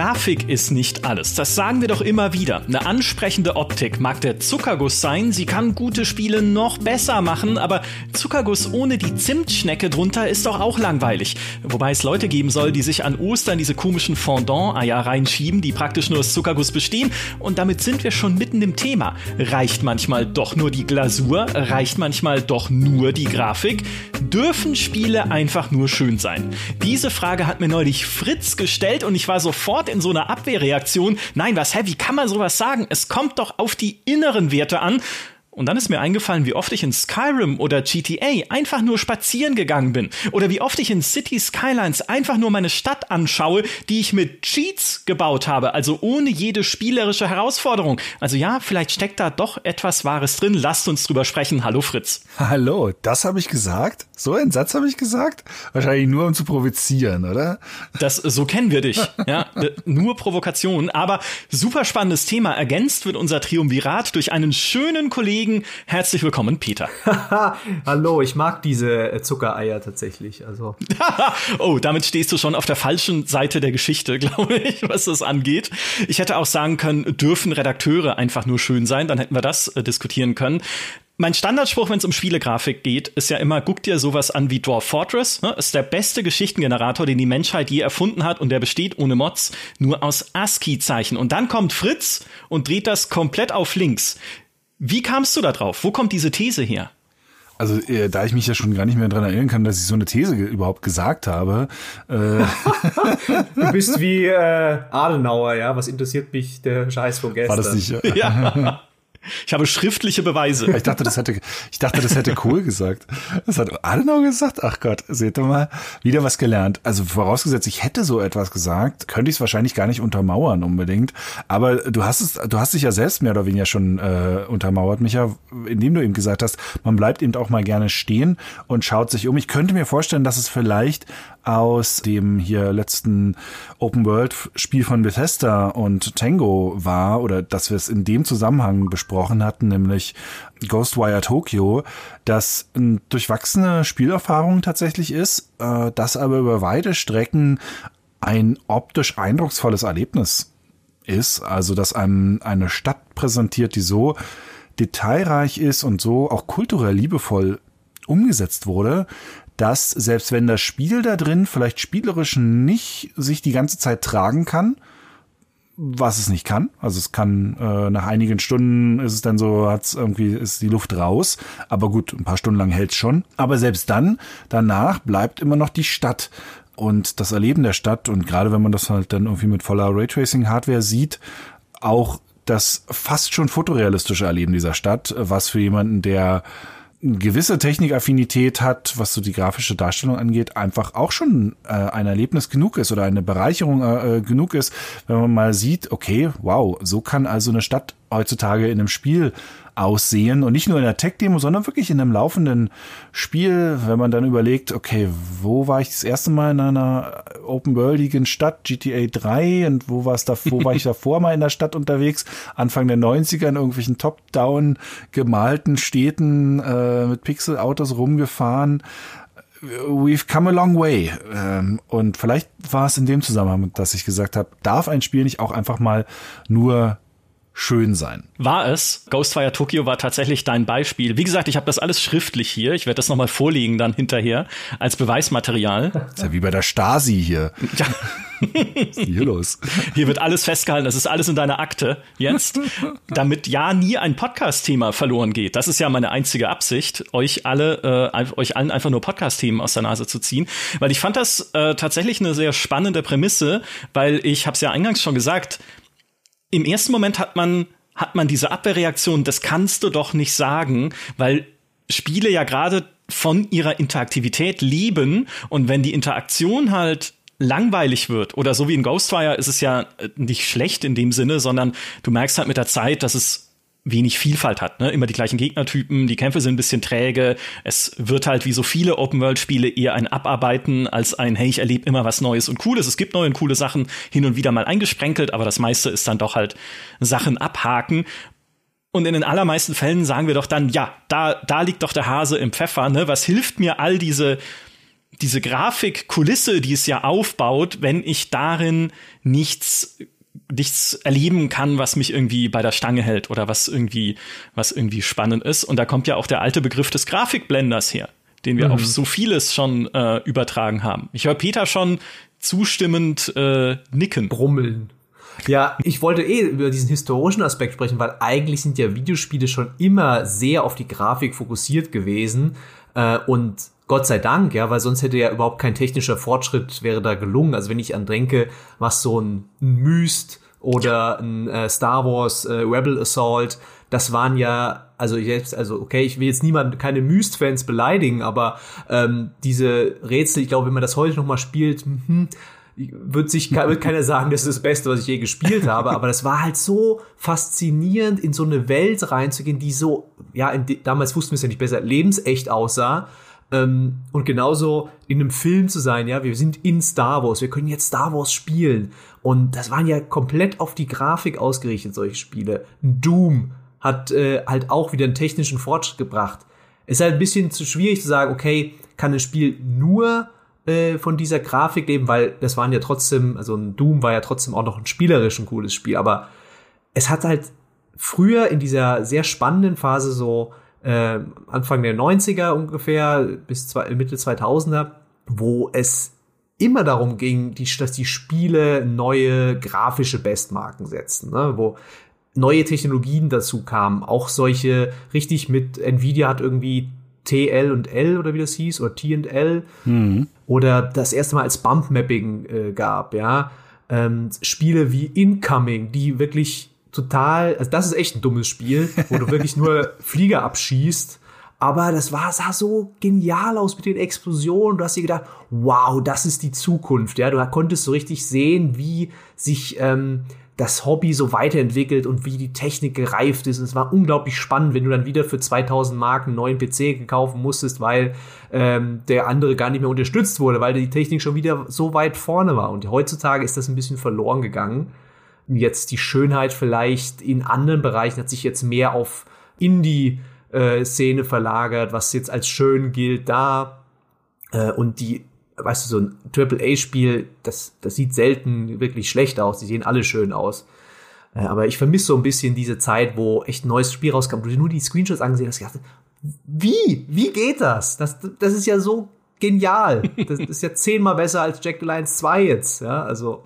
Grafik ist nicht alles. Das sagen wir doch immer wieder. Eine ansprechende Optik mag der Zuckerguss sein. Sie kann gute Spiele noch besser machen, aber Zuckerguss ohne die Zimtschnecke drunter ist doch auch langweilig. Wobei es Leute geben soll, die sich an Ostern diese komischen Fondant-Eier reinschieben, die praktisch nur aus Zuckerguss bestehen. Und damit sind wir schon mitten im Thema. Reicht manchmal doch nur die Glasur? Reicht manchmal doch nur die Grafik? Dürfen Spiele einfach nur schön sein? Diese Frage hat mir neulich Fritz gestellt und ich war sofort in so einer Abwehrreaktion. Nein, was, hä, wie kann man sowas sagen? Es kommt doch auf die inneren Werte an. Und dann ist mir eingefallen, wie oft ich in Skyrim oder GTA einfach nur spazieren gegangen bin. Oder wie oft ich in City Skylines einfach nur meine Stadt anschaue, die ich mit Cheats gebaut habe, also ohne jede spielerische Herausforderung. Also ja, vielleicht steckt da doch etwas Wahres drin. Lasst uns drüber sprechen. Hallo Fritz. Hallo, das habe ich gesagt? So einen Satz habe ich gesagt? Wahrscheinlich nur um zu provozieren, oder? Das, so kennen wir dich. Ja, nur Provokation. Aber super spannendes Thema. Ergänzt wird unser Triumvirat durch einen schönen Kollegen Kollegen. Herzlich willkommen, Peter. Hallo, ich mag diese äh, Zuckereier tatsächlich. Also. oh, damit stehst du schon auf der falschen Seite der Geschichte, glaube ich, was das angeht. Ich hätte auch sagen können, dürfen Redakteure einfach nur schön sein, dann hätten wir das äh, diskutieren können. Mein Standardspruch, wenn es um Spielegrafik geht, ist ja immer, guck dir sowas an wie Dwarf Fortress. Ne? Ist der beste Geschichtengenerator, den die Menschheit je erfunden hat und der besteht ohne Mods nur aus ASCII-Zeichen. Und dann kommt Fritz und dreht das komplett auf links. Wie kamst du da drauf? Wo kommt diese These her? Also äh, da ich mich ja schon gar nicht mehr dran erinnern kann, dass ich so eine These ge überhaupt gesagt habe. Äh du bist wie äh, Adenauer, ja. Was interessiert mich der Scheiß von gestern? War das nicht? ja. Ich habe schriftliche Beweise. Ich dachte, das hätte, ich dachte, das hätte Kohl gesagt. Das hat Adenauer gesagt. Ach Gott, seht ihr mal, wieder was gelernt. Also vorausgesetzt, ich hätte so etwas gesagt, könnte ich es wahrscheinlich gar nicht untermauern unbedingt. Aber du hast es, du hast dich ja selbst mehr oder weniger schon äh, untermauert, Micha, indem du eben gesagt hast, man bleibt eben auch mal gerne stehen und schaut sich um. Ich könnte mir vorstellen, dass es vielleicht aus dem hier letzten Open World Spiel von Bethesda und Tango war oder dass wir es in dem Zusammenhang besprochen hatten, nämlich Ghostwire Tokyo, das eine durchwachsene Spielerfahrung tatsächlich ist, äh, das aber über weite Strecken ein optisch eindrucksvolles Erlebnis ist, also dass einem eine Stadt präsentiert, die so detailreich ist und so auch kulturell liebevoll umgesetzt wurde, dass selbst wenn das Spiel da drin vielleicht spielerisch nicht sich die ganze Zeit tragen kann, was es nicht kann. Also es kann äh, nach einigen Stunden ist es dann so, hat's irgendwie ist die Luft raus. Aber gut, ein paar Stunden lang hält's schon. Aber selbst dann, danach bleibt immer noch die Stadt und das Erleben der Stadt und gerade wenn man das halt dann irgendwie mit voller Raytracing-Hardware sieht, auch das fast schon fotorealistische Erleben dieser Stadt, was für jemanden, der gewisse Technikaffinität hat, was so die grafische Darstellung angeht, einfach auch schon äh, ein Erlebnis genug ist oder eine Bereicherung äh, äh genug ist, wenn man mal sieht, okay, wow, so kann also eine Stadt heutzutage in einem Spiel aussehen und nicht nur in der Tech-Demo, sondern wirklich in einem laufenden Spiel, wenn man dann überlegt, okay, wo war ich das erste Mal in einer open-worldigen Stadt, GTA 3 und wo war es da, wo war ich davor mal in der Stadt unterwegs, Anfang der 90er in irgendwelchen top-down gemalten Städten äh, mit Pixel-Autos rumgefahren. We've come a long way. Ähm, und vielleicht war es in dem Zusammenhang, dass ich gesagt habe, darf ein Spiel nicht auch einfach mal nur schön sein. War es. Ghostfire Tokyo war tatsächlich dein Beispiel. Wie gesagt, ich habe das alles schriftlich hier. Ich werde das nochmal vorlegen dann hinterher als Beweismaterial. Das ist ja wie bei der Stasi hier. Ja. Was ist hier los? Hier wird alles festgehalten. Das ist alles in deiner Akte jetzt, damit ja nie ein Podcast-Thema verloren geht. Das ist ja meine einzige Absicht, euch alle, äh, euch allen einfach nur Podcast-Themen aus der Nase zu ziehen, weil ich fand das äh, tatsächlich eine sehr spannende Prämisse, weil ich habe es ja eingangs schon gesagt im ersten Moment hat man, hat man diese Abwehrreaktion, das kannst du doch nicht sagen, weil Spiele ja gerade von ihrer Interaktivität leben und wenn die Interaktion halt langweilig wird oder so wie in Ghostfire ist es ja äh, nicht schlecht in dem Sinne, sondern du merkst halt mit der Zeit, dass es wenig Vielfalt hat. Ne? Immer die gleichen Gegnertypen, die Kämpfe sind ein bisschen träge. Es wird halt wie so viele Open-World-Spiele eher ein Abarbeiten als ein, hey, ich erlebe immer was Neues und Cooles. Es gibt neue und coole Sachen hin und wieder mal eingesprenkelt, aber das meiste ist dann doch halt Sachen abhaken. Und in den allermeisten Fällen sagen wir doch dann, ja, da, da liegt doch der Hase im Pfeffer, ne? Was hilft mir all diese diese Grafikkulisse, die es ja aufbaut, wenn ich darin nichts nichts erleben kann, was mich irgendwie bei der Stange hält oder was irgendwie, was irgendwie spannend ist. Und da kommt ja auch der alte Begriff des Grafikblenders her, den wir mhm. auf so vieles schon äh, übertragen haben. Ich höre Peter schon zustimmend äh, nicken. Brummeln. Ja, ich wollte eh über diesen historischen Aspekt sprechen, weil eigentlich sind ja Videospiele schon immer sehr auf die Grafik fokussiert gewesen. Äh, und Gott sei Dank, ja, weil sonst hätte ja überhaupt kein technischer Fortschritt wäre da gelungen. Also wenn ich an denke, was so ein, Myst oder ein äh, Star Wars äh, Rebel Assault, das waren ja, also jetzt, also okay, ich will jetzt niemand, keine Myst-Fans beleidigen, aber ähm, diese Rätsel, ich glaube, wenn man das heute noch mal spielt, hm, wird sich wird keiner sagen, das ist das Beste, was ich je gespielt habe, aber das war halt so faszinierend, in so eine Welt reinzugehen, die so, ja, in, damals wussten wir es ja nicht besser, lebensecht aussah ähm, und genauso in einem Film zu sein, ja, wir sind in Star Wars, wir können jetzt Star Wars spielen. Und das waren ja komplett auf die Grafik ausgerichtet, solche Spiele. Doom hat äh, halt auch wieder einen technischen Fortschritt gebracht. Es ist halt ein bisschen zu schwierig zu sagen, okay, kann ein Spiel nur äh, von dieser Grafik leben, weil das waren ja trotzdem, also ein Doom war ja trotzdem auch noch ein spielerisch ein cooles Spiel, aber es hat halt früher in dieser sehr spannenden Phase so äh, Anfang der 90er ungefähr bis zwei, Mitte 2000er, wo es immer darum ging, die, dass die Spiele neue grafische Bestmarken setzen, ne? wo neue Technologien dazu kamen, auch solche richtig mit Nvidia hat irgendwie TL und L oder wie das hieß oder T und L mhm. oder das erste Mal als Bump Mapping äh, gab, ja ähm, Spiele wie Incoming, die wirklich total, also das ist echt ein dummes Spiel, wo du wirklich nur Flieger abschießt. Aber das war, sah so genial aus mit den Explosionen. Du hast dir gedacht, wow, das ist die Zukunft. Ja, du konntest so richtig sehen, wie sich ähm, das Hobby so weiterentwickelt und wie die Technik gereift ist. Und es war unglaublich spannend, wenn du dann wieder für 2000 Mark einen neuen PC kaufen musstest, weil ähm, der andere gar nicht mehr unterstützt wurde, weil die Technik schon wieder so weit vorne war. Und heutzutage ist das ein bisschen verloren gegangen jetzt die Schönheit vielleicht in anderen Bereichen hat sich jetzt mehr auf Indie-Szene verlagert, was jetzt als schön gilt da. Äh, und die, weißt du, so ein Triple-A-Spiel, das, das sieht selten wirklich schlecht aus. Die sehen alle schön aus. Äh, aber ich vermisse so ein bisschen diese Zeit, wo echt ein neues Spiel rauskam, wo du nur die Screenshots angesehen hast. Ich dachte, wie? Wie geht das? Das, das ist ja so genial. Das ist ja zehnmal besser als Jack the Lions 2 jetzt. Ja, also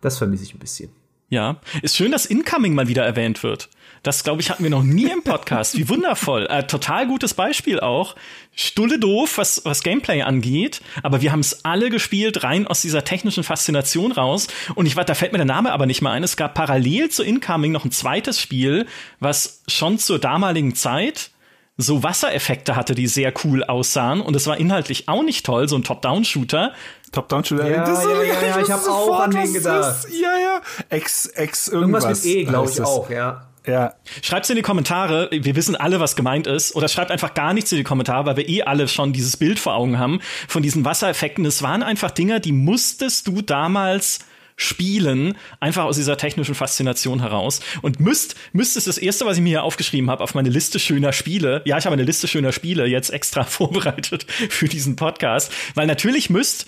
das vermisse ich ein bisschen. Ja, ist schön, dass Incoming mal wieder erwähnt wird. Das, glaube ich, hatten wir noch nie im Podcast. Wie wundervoll. Äh, total gutes Beispiel auch. Stulle doof, was, was Gameplay angeht. Aber wir haben es alle gespielt, rein aus dieser technischen Faszination raus. Und ich war, da fällt mir der Name aber nicht mehr ein. Es gab parallel zu Incoming noch ein zweites Spiel, was schon zur damaligen Zeit so Wassereffekte hatte, die sehr cool aussahen. Und es war inhaltlich auch nicht toll, so ein Top-Down-Shooter. Top-Down-Shooter. Ja, das ja, ja, ja, ich habe auch an den gedacht. Ja, ja. Ex, ex irgendwas. Irgendwas mit E, glaube ich auch, ja. Ja. Schreibt's in die Kommentare. Wir wissen alle, was gemeint ist. Oder schreibt einfach gar nichts in die Kommentare, weil wir eh alle schon dieses Bild vor Augen haben von diesen Wassereffekten. Es waren einfach Dinger, die musstest du damals spielen, einfach aus dieser technischen Faszination heraus. Und müsst, müsst ist das erste, was ich mir hier aufgeschrieben habe auf meine Liste schöner Spiele. Ja, ich habe eine Liste schöner Spiele jetzt extra vorbereitet für diesen Podcast, weil natürlich müsst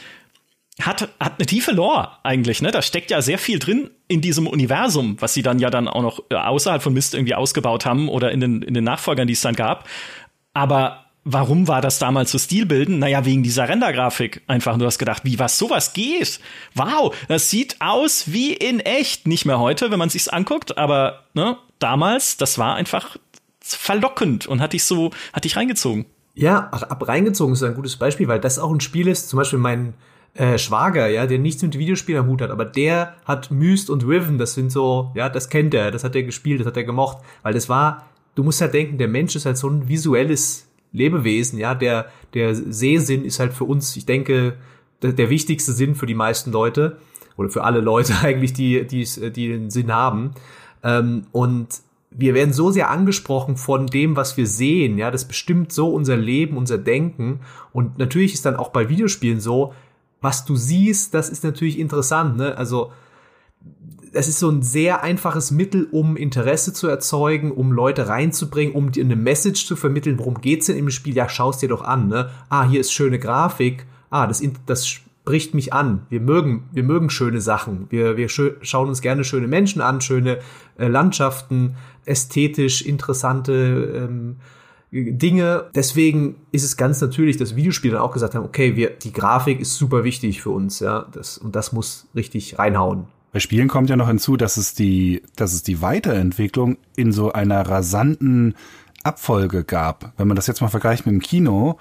hat, hat eine tiefe Lore eigentlich, ne? Da steckt ja sehr viel drin in diesem Universum, was sie dann ja dann auch noch äh, außerhalb von Mist irgendwie ausgebaut haben oder in den, in den Nachfolgern, die es dann gab. Aber warum war das damals so stilbildend? Naja, wegen dieser Rendergrafik einfach. Du hast gedacht, wie was sowas geht? Wow, das sieht aus wie in echt. Nicht mehr heute, wenn man sich's anguckt, aber ne, damals, das war einfach verlockend und hat dich so, hat dich reingezogen. Ja, ab reingezogen ist ein gutes Beispiel, weil das auch ein Spiel ist, zum Beispiel mein äh, Schwager, ja, der nichts mit Videospielen am Hut hat, aber der hat Myst und Riven, das sind so, ja, das kennt er, das hat er gespielt, das hat er gemocht, weil das war, du musst halt denken, der Mensch ist halt so ein visuelles Lebewesen, ja, der, der Sehsinn ist halt für uns, ich denke, der, der wichtigste Sinn für die meisten Leute, oder für alle Leute eigentlich, die, die, die den Sinn haben. Ähm, und wir werden so sehr angesprochen von dem, was wir sehen, ja, das bestimmt so unser Leben, unser Denken. Und natürlich ist dann auch bei Videospielen so, was du siehst, das ist natürlich interessant, ne? Also, das ist so ein sehr einfaches Mittel, um Interesse zu erzeugen, um Leute reinzubringen, um dir eine Message zu vermitteln. Worum geht's denn im Spiel? Ja, schau's dir doch an, ne? Ah, hier ist schöne Grafik. ah, das, das spricht mich an. Wir mögen, wir mögen schöne Sachen. Wir, wir schauen uns gerne schöne Menschen an, schöne äh, Landschaften, ästhetisch interessante ähm, Dinge. Deswegen ist es ganz natürlich, dass Videospiele dann auch gesagt haben, okay, wir, die Grafik ist super wichtig für uns, ja, das, und das muss richtig reinhauen. Bei Spielen kommt ja noch hinzu, dass es die, dass es die Weiterentwicklung in so einer rasanten Abfolge gab. Wenn man das jetzt mal vergleicht mit dem Kino,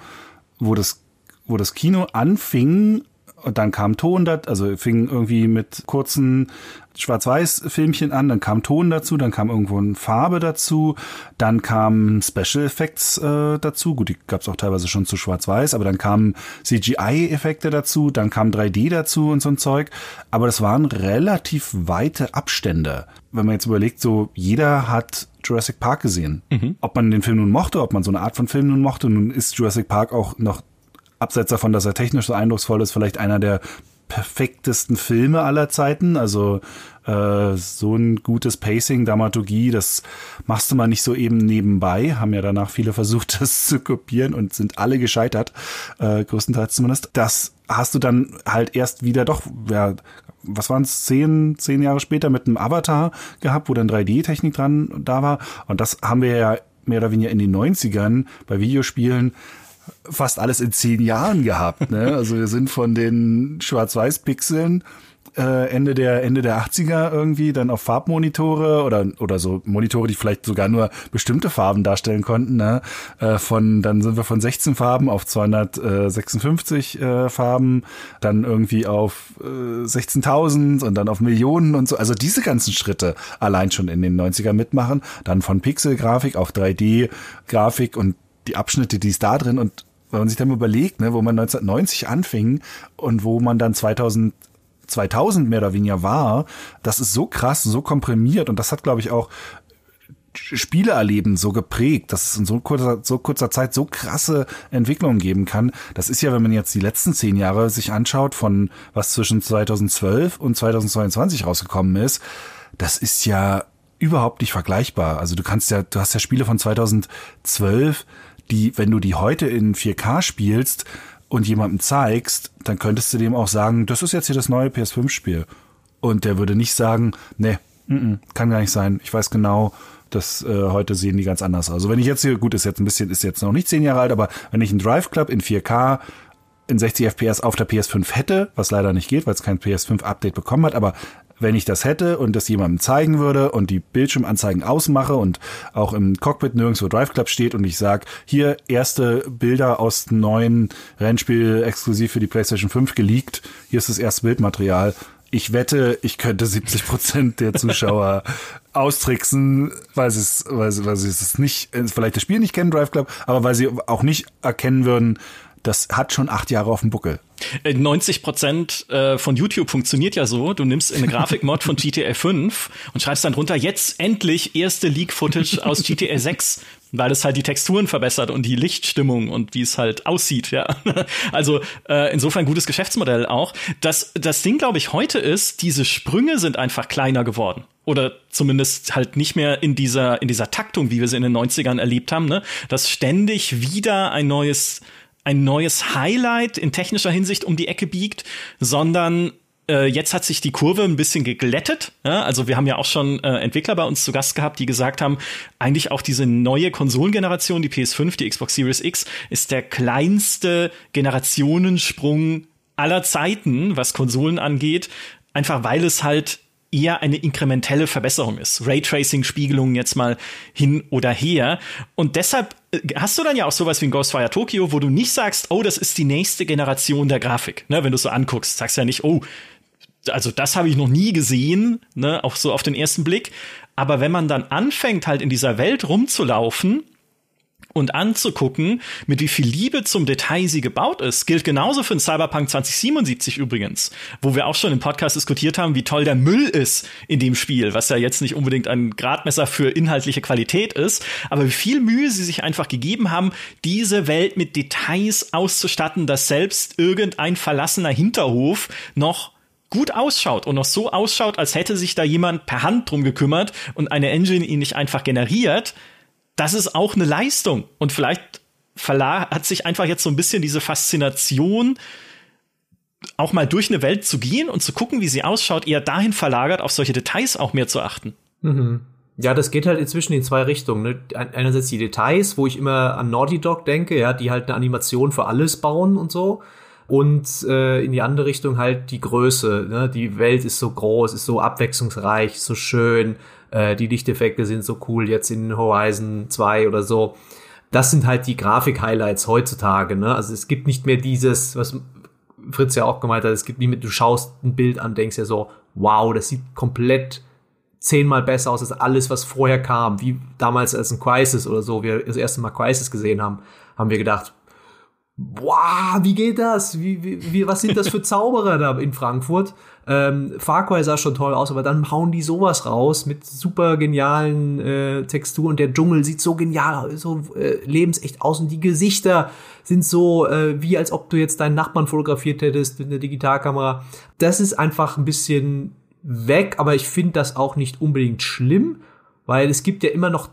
wo das, wo das Kino anfing und dann kam Ton, also fing irgendwie mit kurzen Schwarz-Weiß-Filmchen an, dann kam Ton dazu, dann kam irgendwo eine Farbe dazu, dann kamen Special Effects äh, dazu, gut, die gab es auch teilweise schon zu Schwarz-Weiß, aber dann kamen CGI-Effekte dazu, dann kam 3D dazu und so ein Zeug, aber das waren relativ weite Abstände. Wenn man jetzt überlegt, so jeder hat Jurassic Park gesehen. Mhm. Ob man den Film nun mochte, ob man so eine Art von Film nun mochte, nun ist Jurassic Park auch noch abseits davon, dass er technisch so eindrucksvoll ist, vielleicht einer der perfektesten Filme aller Zeiten. Also äh, so ein gutes Pacing, Dramaturgie, das machst du mal nicht so eben nebenbei. Haben ja danach viele versucht, das zu kopieren und sind alle gescheitert, äh, größtenteils zumindest. Das hast du dann halt erst wieder doch, ja, was waren es, zehn, zehn Jahre später mit einem Avatar gehabt, wo dann 3D-Technik dran da war. Und das haben wir ja mehr oder weniger in den 90ern bei Videospielen fast alles in zehn Jahren gehabt. Ne? Also wir sind von den Schwarz-Weiß-Pixeln äh, Ende der Ende der 80er irgendwie dann auf Farbmonitore oder oder so Monitore, die vielleicht sogar nur bestimmte Farben darstellen konnten. Ne? Äh, von dann sind wir von 16 Farben auf 256 äh, Farben, dann irgendwie auf äh, 16.000 und dann auf Millionen und so. Also diese ganzen Schritte allein schon in den 90er mitmachen. Dann von Pixelgrafik auf 3D-Grafik und die Abschnitte, die ist da drin und wenn man sich dann überlegt, ne, wo man 1990 anfing und wo man dann 2000 2000 mehr oder weniger war, das ist so krass, so komprimiert und das hat, glaube ich, auch Spieleerleben so geprägt, dass es in so kurzer, so kurzer Zeit so krasse Entwicklungen geben kann. Das ist ja, wenn man jetzt die letzten zehn Jahre sich anschaut, von was zwischen 2012 und 2022 rausgekommen ist, das ist ja überhaupt nicht vergleichbar. Also du kannst ja, du hast ja Spiele von 2012, die, wenn du die heute in 4K spielst und jemandem zeigst, dann könntest du dem auch sagen, das ist jetzt hier das neue PS5-Spiel. Und der würde nicht sagen, ne, kann gar nicht sein. Ich weiß genau, dass äh, heute sehen die ganz anders aus. Also wenn ich jetzt hier, gut, ist jetzt ein bisschen, ist jetzt noch nicht zehn Jahre alt, aber wenn ich einen Drive Club in 4K in 60 FPS auf der PS5 hätte, was leider nicht geht, weil es kein PS5-Update bekommen hat, aber wenn ich das hätte und das jemandem zeigen würde und die Bildschirmanzeigen ausmache und auch im Cockpit nirgendwo Drive Club steht und ich sag, hier erste Bilder aus dem neuen Rennspiel exklusiv für die PlayStation 5 geleakt, hier ist das erste Bildmaterial. Ich wette, ich könnte 70 Prozent der Zuschauer austricksen, weil sie es, weil sie, weil sie es nicht, vielleicht das Spiel nicht kennen, Drive Club, aber weil sie auch nicht erkennen würden, das hat schon acht Jahre auf dem Buckel. 90 äh, Prozent äh, von YouTube funktioniert ja so. Du nimmst eine Grafikmod von GTA 5 und schreibst dann drunter jetzt endlich erste Leak-Footage aus GTA 6, weil es halt die Texturen verbessert und die Lichtstimmung und wie es halt aussieht. Ja, also äh, insofern gutes Geschäftsmodell auch. Das das Ding, glaube ich, heute ist, diese Sprünge sind einfach kleiner geworden oder zumindest halt nicht mehr in dieser in dieser Taktung, wie wir sie in den 90ern erlebt haben. Ne? Dass ständig wieder ein neues ein neues Highlight in technischer Hinsicht um die Ecke biegt, sondern äh, jetzt hat sich die Kurve ein bisschen geglättet. Ja? Also wir haben ja auch schon äh, Entwickler bei uns zu Gast gehabt, die gesagt haben, eigentlich auch diese neue Konsolengeneration, die PS5, die Xbox Series X, ist der kleinste Generationensprung aller Zeiten, was Konsolen angeht. Einfach weil es halt eher eine inkrementelle Verbesserung ist. Raytracing-Spiegelungen jetzt mal hin oder her. Und deshalb hast du dann ja auch sowas wie ein Ghostwire Tokyo, wo du nicht sagst, oh, das ist die nächste Generation der Grafik. Ne, wenn du es so anguckst, sagst ja nicht, oh, also das habe ich noch nie gesehen, ne, auch so auf den ersten Blick. Aber wenn man dann anfängt, halt in dieser Welt rumzulaufen, und anzugucken, mit wie viel Liebe zum Detail sie gebaut ist. Gilt genauso für den Cyberpunk 2077 übrigens, wo wir auch schon im Podcast diskutiert haben, wie toll der Müll ist in dem Spiel, was ja jetzt nicht unbedingt ein Gradmesser für inhaltliche Qualität ist, aber wie viel Mühe sie sich einfach gegeben haben, diese Welt mit Details auszustatten, dass selbst irgendein verlassener Hinterhof noch gut ausschaut und noch so ausschaut, als hätte sich da jemand per Hand drum gekümmert und eine Engine ihn nicht einfach generiert, das ist auch eine Leistung. Und vielleicht hat sich einfach jetzt so ein bisschen diese Faszination auch mal durch eine Welt zu gehen und zu gucken, wie sie ausschaut, eher dahin verlagert, auf solche Details auch mehr zu achten. Mhm. Ja, das geht halt inzwischen in zwei Richtungen. Ne? Einerseits die Details, wo ich immer an Naughty Dog denke, ja, die halt eine Animation für alles bauen und so. Und äh, in die andere Richtung halt die Größe. Ne? Die Welt ist so groß, ist so abwechslungsreich, so schön. Äh, die Lichteffekte sind so cool jetzt in Horizon 2 oder so. Das sind halt die Grafik-Highlights heutzutage. Ne? Also es gibt nicht mehr dieses, was Fritz ja auch gemeint hat, es gibt nicht mehr, du schaust ein Bild an, denkst ja so, wow, das sieht komplett zehnmal besser aus als alles, was vorher kam. Wie damals als ein Crisis oder so, wir das erste Mal Crisis gesehen haben, haben wir gedacht, wow, wie geht das? Wie, wie, wie, was sind das für Zauberer da in Frankfurt? Ähm, Far Cry sah schon toll aus, aber dann hauen die sowas raus mit super genialen äh, Texturen. Der Dschungel sieht so genial, so äh, lebensecht aus und die Gesichter sind so, äh, wie als ob du jetzt deinen Nachbarn fotografiert hättest mit einer Digitalkamera. Das ist einfach ein bisschen weg, aber ich finde das auch nicht unbedingt schlimm, weil es gibt ja immer noch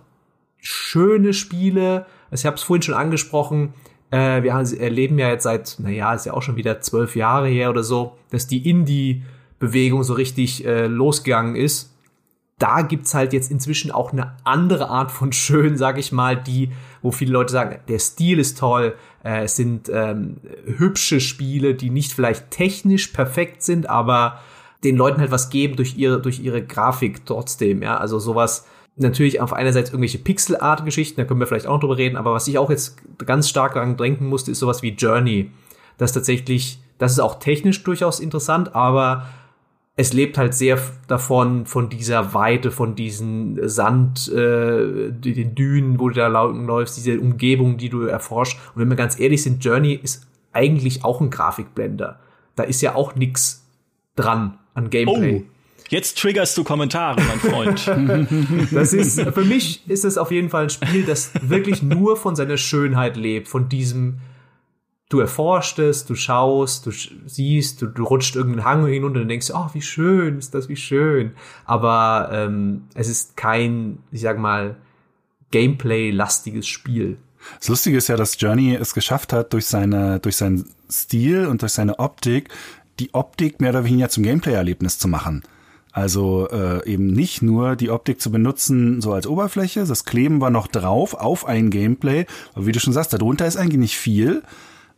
schöne Spiele. Also ich habe es vorhin schon angesprochen. Äh, wir erleben ja jetzt seit, naja, ist ja auch schon wieder zwölf Jahre her oder so, dass die Indie-Bewegung so richtig äh, losgegangen ist. Da gibt's halt jetzt inzwischen auch eine andere Art von schön, sag ich mal, die, wo viele Leute sagen, der Stil ist toll, äh, es sind ähm, hübsche Spiele, die nicht vielleicht technisch perfekt sind, aber den Leuten halt was geben durch ihre, durch ihre Grafik trotzdem, ja. Also sowas, natürlich auf einerseits irgendwelche Pixel-Art-Geschichten, da können wir vielleicht auch noch drüber reden, aber was ich auch jetzt ganz stark daran denken musste, ist sowas wie Journey. Das tatsächlich, das ist auch technisch durchaus interessant, aber es lebt halt sehr davon, von dieser Weite, von diesen Sand, äh, den Dünen, wo du da läufst, diese Umgebung, die du erforscht. Und wenn wir ganz ehrlich sind, Journey ist eigentlich auch ein Grafikblender. Da ist ja auch nix dran an Gameplay. Oh. Jetzt triggerst du Kommentare, mein Freund. das ist, für mich ist es auf jeden Fall ein Spiel, das wirklich nur von seiner Schönheit lebt, von diesem, du erforscht es, du schaust, du siehst, du, du rutscht irgendeinen Hang hinunter und denkst, oh, wie schön ist das, wie schön. Aber ähm, es ist kein, ich sag mal, Gameplay-lastiges Spiel. Das Lustige ist ja, dass Journey es geschafft hat, durch seine, durch seinen Stil und durch seine Optik die Optik mehr oder weniger zum Gameplay-Erlebnis zu machen. Also äh, eben nicht nur die Optik zu benutzen so als Oberfläche, das kleben wir noch drauf auf ein Gameplay. Aber wie du schon sagst, darunter ist eigentlich nicht viel,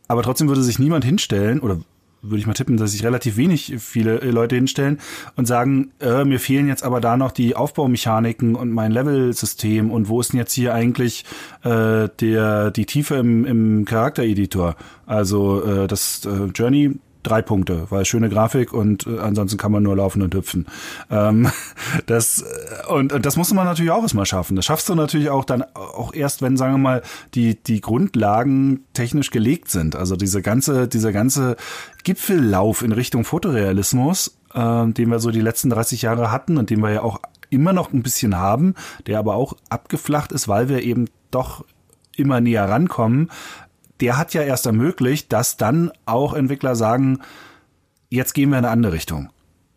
aber trotzdem würde sich niemand hinstellen oder würde ich mal tippen, dass sich relativ wenig viele äh, Leute hinstellen und sagen, äh, mir fehlen jetzt aber da noch die Aufbaumechaniken und mein Level-System und wo ist denn jetzt hier eigentlich äh, der die Tiefe im, im Charaktereditor? Also äh, das äh, Journey drei Punkte, weil schöne Grafik und äh, ansonsten kann man nur laufen und hüpfen. Ähm, das äh, und, und das muss man natürlich auch erstmal schaffen. Das schaffst du natürlich auch dann auch erst, wenn sagen wir mal die die Grundlagen technisch gelegt sind. Also diese ganze dieser ganze Gipfellauf in Richtung Fotorealismus, äh, den wir so die letzten 30 Jahre hatten und den wir ja auch immer noch ein bisschen haben, der aber auch abgeflacht ist, weil wir eben doch immer näher rankommen, der hat ja erst ermöglicht, dass dann auch Entwickler sagen, jetzt gehen wir in eine andere Richtung.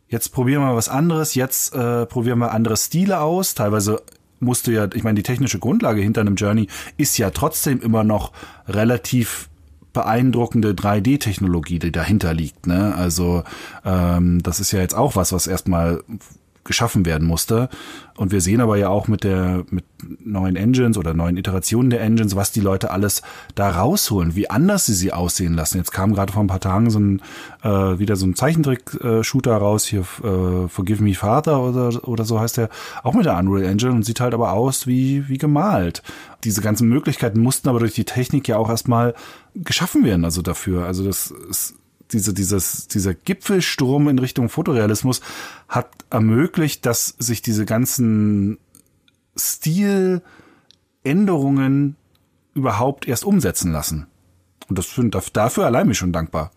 Jetzt probieren wir was anderes, jetzt äh, probieren wir andere Stile aus. Teilweise musst du ja, ich meine, die technische Grundlage hinter einem Journey ist ja trotzdem immer noch relativ beeindruckende 3D-Technologie, die dahinter liegt. Ne? Also ähm, das ist ja jetzt auch was, was erstmal geschaffen werden musste. Und wir sehen aber ja auch mit der mit neuen Engines oder neuen Iterationen der Engines, was die Leute alles da rausholen, wie anders sie sie aussehen lassen. Jetzt kam gerade vor ein paar Tagen so ein äh, wieder so ein Zeichentrick-Shooter raus hier, äh, Forgive Me Father oder oder so heißt der, auch mit der Unreal Engine und sieht halt aber aus wie wie gemalt. Diese ganzen Möglichkeiten mussten aber durch die Technik ja auch erstmal geschaffen werden, also dafür. Also das ist diese, dieses, dieser Gipfelsturm in Richtung Fotorealismus hat ermöglicht, dass sich diese ganzen Stiländerungen überhaupt erst umsetzen lassen. Und das finde dafür allein mich schon dankbar.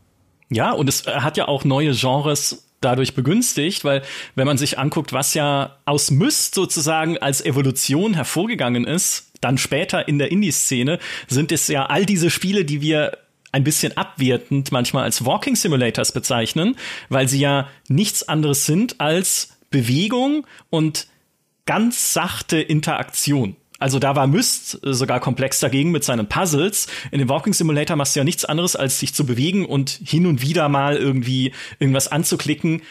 Ja, und es hat ja auch neue Genres dadurch begünstigt, weil wenn man sich anguckt, was ja aus Myst sozusagen als Evolution hervorgegangen ist, dann später in der Indie-Szene, sind es ja all diese Spiele, die wir ein bisschen abwertend manchmal als Walking Simulators bezeichnen, weil sie ja nichts anderes sind als Bewegung und ganz sachte Interaktion. Also da war Myst sogar komplex dagegen mit seinen Puzzles. In dem Walking Simulator machst du ja nichts anderes, als dich zu bewegen und hin und wieder mal irgendwie irgendwas anzuklicken,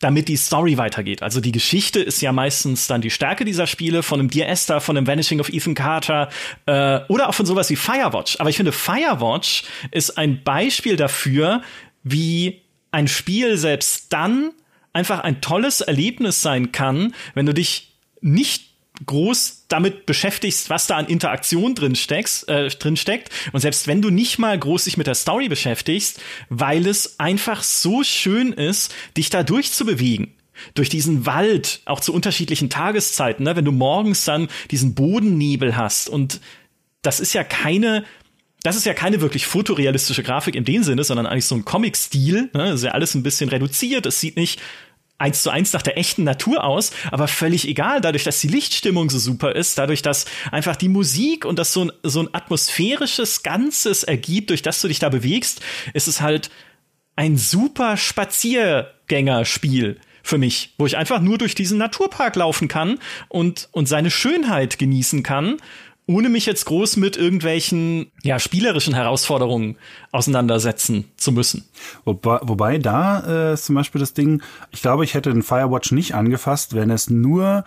damit die Story weitergeht. Also die Geschichte ist ja meistens dann die Stärke dieser Spiele, von einem Dear Esther, von einem Vanishing of Ethan Carter äh, oder auch von sowas wie Firewatch. Aber ich finde, Firewatch ist ein Beispiel dafür, wie ein Spiel selbst dann einfach ein tolles Erlebnis sein kann, wenn du dich nicht groß damit beschäftigst, was da an Interaktion drin, steckst, äh, drin steckt. Und selbst wenn du nicht mal groß dich mit der Story beschäftigst, weil es einfach so schön ist, dich da durchzubewegen durch diesen Wald, auch zu unterschiedlichen Tageszeiten, ne? wenn du morgens dann diesen Bodennebel hast und das ist ja keine das ist ja keine wirklich fotorealistische Grafik in dem Sinne, sondern eigentlich so ein Comic-Stil. Ne? ist ja alles ein bisschen reduziert. Es sieht nicht eins zu eins nach der echten Natur aus, aber völlig egal, dadurch, dass die Lichtstimmung so super ist, dadurch, dass einfach die Musik und das so ein, so ein atmosphärisches Ganzes ergibt, durch das du dich da bewegst, ist es halt ein super Spaziergängerspiel für mich, wo ich einfach nur durch diesen Naturpark laufen kann und, und seine Schönheit genießen kann ohne mich jetzt groß mit irgendwelchen ja, spielerischen Herausforderungen auseinandersetzen zu müssen. Wobei, wobei da äh, zum Beispiel das Ding, ich glaube, ich hätte den Firewatch nicht angefasst, wenn es nur,